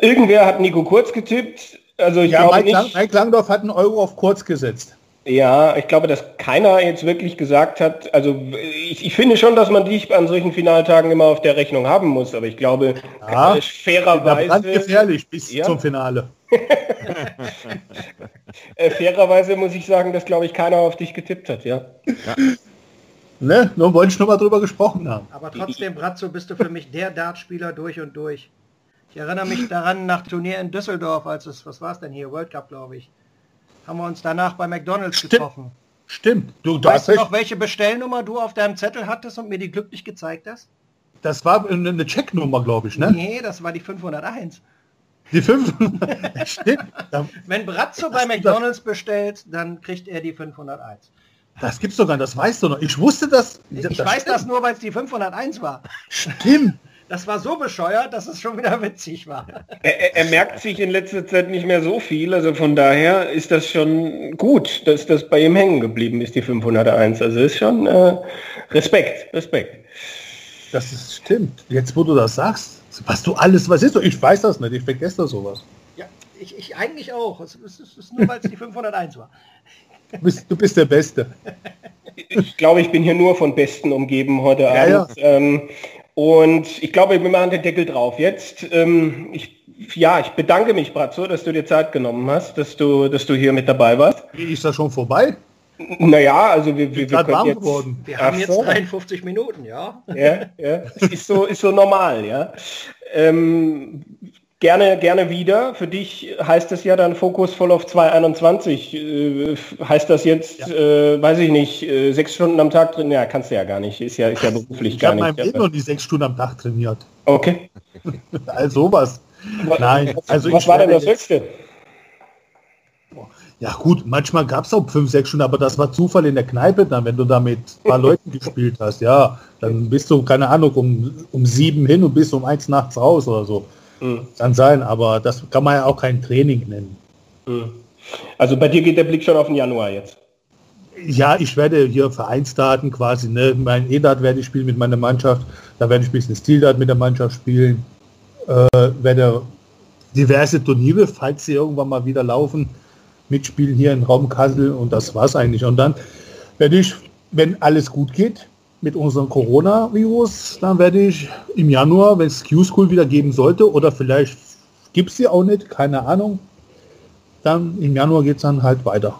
irgendwer hat Nico Kurz getippt. Also ich Ja, glaube Mike, Lang, nicht. Mike Langdorf hat einen Euro auf kurz gesetzt. Ja, ich glaube, dass keiner jetzt wirklich gesagt hat, also ich, ich finde schon, dass man dich an solchen Finaltagen immer auf der Rechnung haben muss, aber ich glaube, Ja, äh, fairerweise, gefährlich bis Ja. zum Finale. äh, fairerweise muss ich sagen, dass glaube ich keiner auf dich getippt hat, ja. Ne? Nur wollte ich nur mal drüber gesprochen haben. Aber trotzdem, Brazzo, bist du für mich der Dartspieler durch und durch. Ich erinnere mich daran nach Turnier in Düsseldorf, als es, was war es denn hier, World Cup, glaube ich. Haben wir uns danach bei McDonalds Stimmt. getroffen. Stimmt. Du, du Weißt hast du noch, welche Bestellnummer du auf deinem Zettel hattest und mir die glücklich gezeigt hast? Das war eine Checknummer, glaube ich, ne? Nee, das war die 501. Die fünf. Stimmt. Da- Wenn Brazzo bei McDonalds bestellt, dann kriegt er die 501. Das gibt's doch gar nicht, das weißt du noch. Ich wusste das. Ich das weiß stimmt. das nur, weil es die 501 war. Stimmt. Das war so bescheuert, dass es schon wieder witzig war. Er, er, er merkt sich in letzter Zeit nicht mehr so viel, also von daher ist das schon gut, dass das bei ihm hängen geblieben ist, die 501. Also ist schon äh, Respekt, Respekt. Das ist, stimmt. Jetzt, wo du das sagst, was du alles, was ist so? Ich weiß das nicht, ich vergesse das sowas. Ja, ich, ich eigentlich auch. Es ist, es ist nur, weil es die 501 war. Du bist, du bist der Beste. Ich glaube, ich bin hier nur von Besten umgeben heute Ja, Abend. Ähm, und ich glaube, wir machen den Deckel drauf. Jetzt, ähm, ich, ja, ich bedanke mich, Brazzo, dass du dir Zeit genommen hast, dass du, dass du hier mit dabei warst. Wie ist das schon vorbei? Naja, also wir, wir, wir können jetzt, geworden. Wir haben jetzt so. 53 Minuten, ja. ja, ja. Ist so, ist so normal, ja. Ähm, gerne, gerne wieder. Für dich heißt es ja dann Fokus voll auf 221. Äh, heißt das jetzt, äh, weiß ich nicht, äh, sechs Stunden am Tag drin? Ja, kannst du ja gar nicht. Ist ja, ist ja beruflich Ich gar habe meinem nicht. Leben noch nie sechs Stunden am Tag trainiert. Okay. Also sowas. Nein, also Was ich war denn das Höchste? Ja gut, manchmal gab es auch fünf, sechs Stunden, aber das war Zufall in der Kneipe dann, wenn du da mit ein paar Leuten gespielt hast. Ja, dann bist du, keine Ahnung, um, um sieben hin und bist um eins nachts raus oder so. Mhm. Kann sein, aber das kann man ja auch kein Training nennen. Mhm. Also bei dir geht der Blick schon auf den Januar jetzt. Ja, ich werde hier Vereinsdaten quasi, ne? mein E-Dat werde ich spielen mit meiner Mannschaft, da werde ich ein bisschen Stildat mit der Mannschaft spielen, äh, werde diverse Turniere, falls sie irgendwann mal wieder laufen, mitspielen hier in Raum Kassel und das war's eigentlich. Und dann werde ich, wenn alles gut geht mit unserem Coronavirus, dann werde ich im Januar, wenn es Q-School wieder geben sollte, oder vielleicht gibt es sie auch nicht, keine Ahnung, dann im Januar geht es dann halt weiter.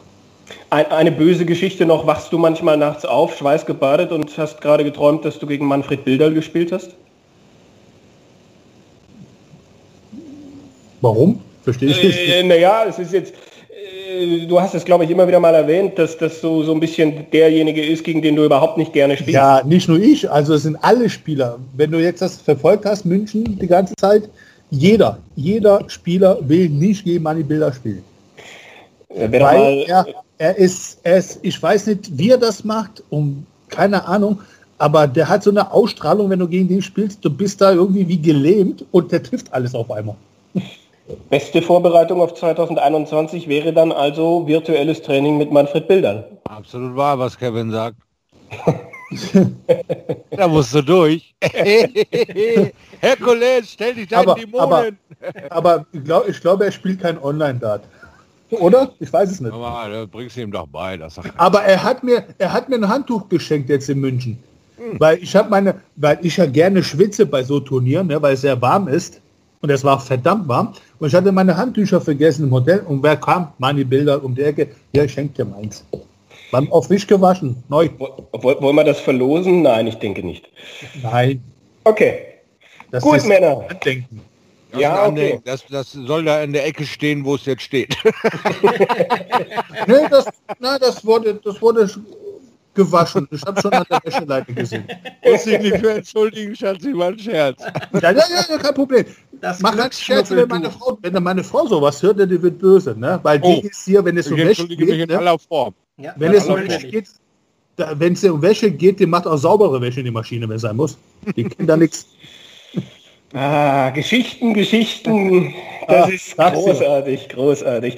Ein, eine böse Geschichte noch, wachst du manchmal nachts auf, schweißgebadet und hast gerade geträumt, dass du gegen Manfred Bilderl gespielt hast? Warum? Verstehe ich nicht. Äh, naja, es ist jetzt, äh, du hast es, glaube ich, immer wieder mal erwähnt, dass das so, so ein bisschen derjenige ist, gegen den du überhaupt nicht gerne spielst. Ja, nicht nur ich, also es sind alle Spieler. Wenn du jetzt das verfolgt hast, München die ganze Zeit, jeder, jeder Spieler will nicht gegen Manni Bilder spielen. Weil er, er, ist, er ist, ich weiß nicht, wie er das macht, um keine Ahnung, aber der hat so eine Ausstrahlung, wenn du gegen den spielst, du bist da irgendwie wie gelähmt und der trifft alles auf einmal. Beste Vorbereitung auf 2021 wäre dann also virtuelles Training mit Manfred Bildern. Absolut wahr, was Kevin sagt. da musst du durch. Herkules, stell dich deinen Dämonen. Aber, aber ich, glaub, glaube, er spielt kein Online-Dart. Oder? Ich weiß es nicht. Aber bringst du ihm doch bei. Das aber er hat mir, er hat mir ein Handtuch geschenkt jetzt in München. Hm. Weil ich habe meine, weil ich ja gerne schwitze bei so Turnieren, ne, weil es sehr warm ist. Und es war verdammt warm. Und ich hatte meine Handtücher vergessen im Hotel. Und wer kam? Meine Bilder um die Ecke. Ja, ich schenke dir meins. Waren auf frisch gewaschen. Neu. Wollen wir das verlosen? Nein, ich denke nicht. Nein. Okay. Das Gut, Männer. Andenken. Das ja, okay. Das, das, soll da in der Ecke stehen, wo es jetzt steht. nee, das, na, das, wurde, das wurde gewaschen. Ich habe schon an der Wäscheleite gesehen. Muss ich mich für entschuldigen, Schatzi, war ein Scherz. Ja, ja, ja, kein Problem. Das Mach halt Scherz, wenn meine, Frau, wenn meine Frau sowas hört, die wird böse. Ne? Weil oh, die ist hier, wenn es um Wäsche geht... Ne? aller Form. Ja, wenn es um Wäsche geht, wenn es um Wäsche geht, die macht auch saubere Wäsche in die Maschine, wenn es sein muss. Die kennen da nichts. Ah, Geschichten, Geschichten, das ah, ist großartig, großartig.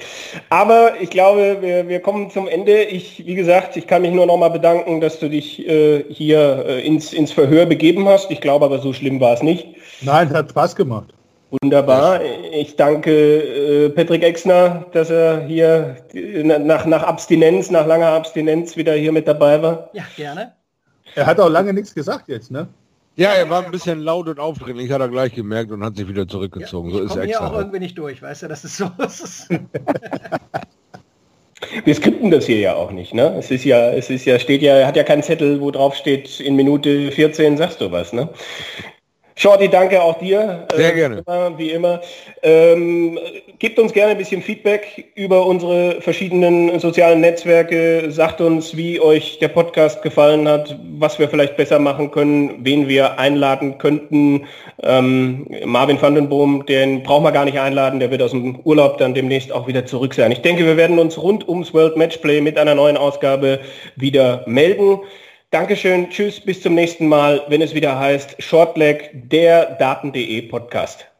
Aber ich glaube, wir, wir kommen zum Ende. Ich, wie gesagt, ich kann mich nur noch mal bedanken, dass du dich äh, hier äh, ins, ins Verhör begeben hast. Ich glaube aber, so schlimm war es nicht. Nein, hat Spaß gemacht. Wunderbar. Ich danke äh, Patrick Exner, dass er hier nach, nach Abstinenz, nach langer Abstinenz wieder hier mit dabei war. Ja, gerne. Er hat auch lange nichts gesagt jetzt, ne? Ja, er war ein bisschen laut und aufdringlich, hat er gleich gemerkt und hat sich wieder zurückgezogen. Ja, so ist er extra. auch irgendwie nicht durch, weißt du, das ist so. Wir skripten das hier ja auch nicht, ne? Es ist ja, es ist ja, steht ja, hat ja keinen Zettel, wo drauf steht, in Minute 14 sagst du was, ne? Shorty, danke auch dir. Sehr äh, gerne. Wie immer. Ähm, gebt uns gerne ein bisschen Feedback über unsere verschiedenen sozialen Netzwerke. Sagt uns, wie euch der Podcast gefallen hat, was wir vielleicht besser machen können, wen wir einladen könnten. Ähm, Marvin van den Boom, den brauchen wir gar nicht einladen, der wird aus dem Urlaub dann demnächst auch wieder zurück sein. Ich denke, wir werden uns rund ums World Matchplay mit einer neuen Ausgabe wieder melden. Dankeschön, tschüss, bis zum nächsten Mal, wenn es wieder heißt Shortleg, der Daten.de Podcast.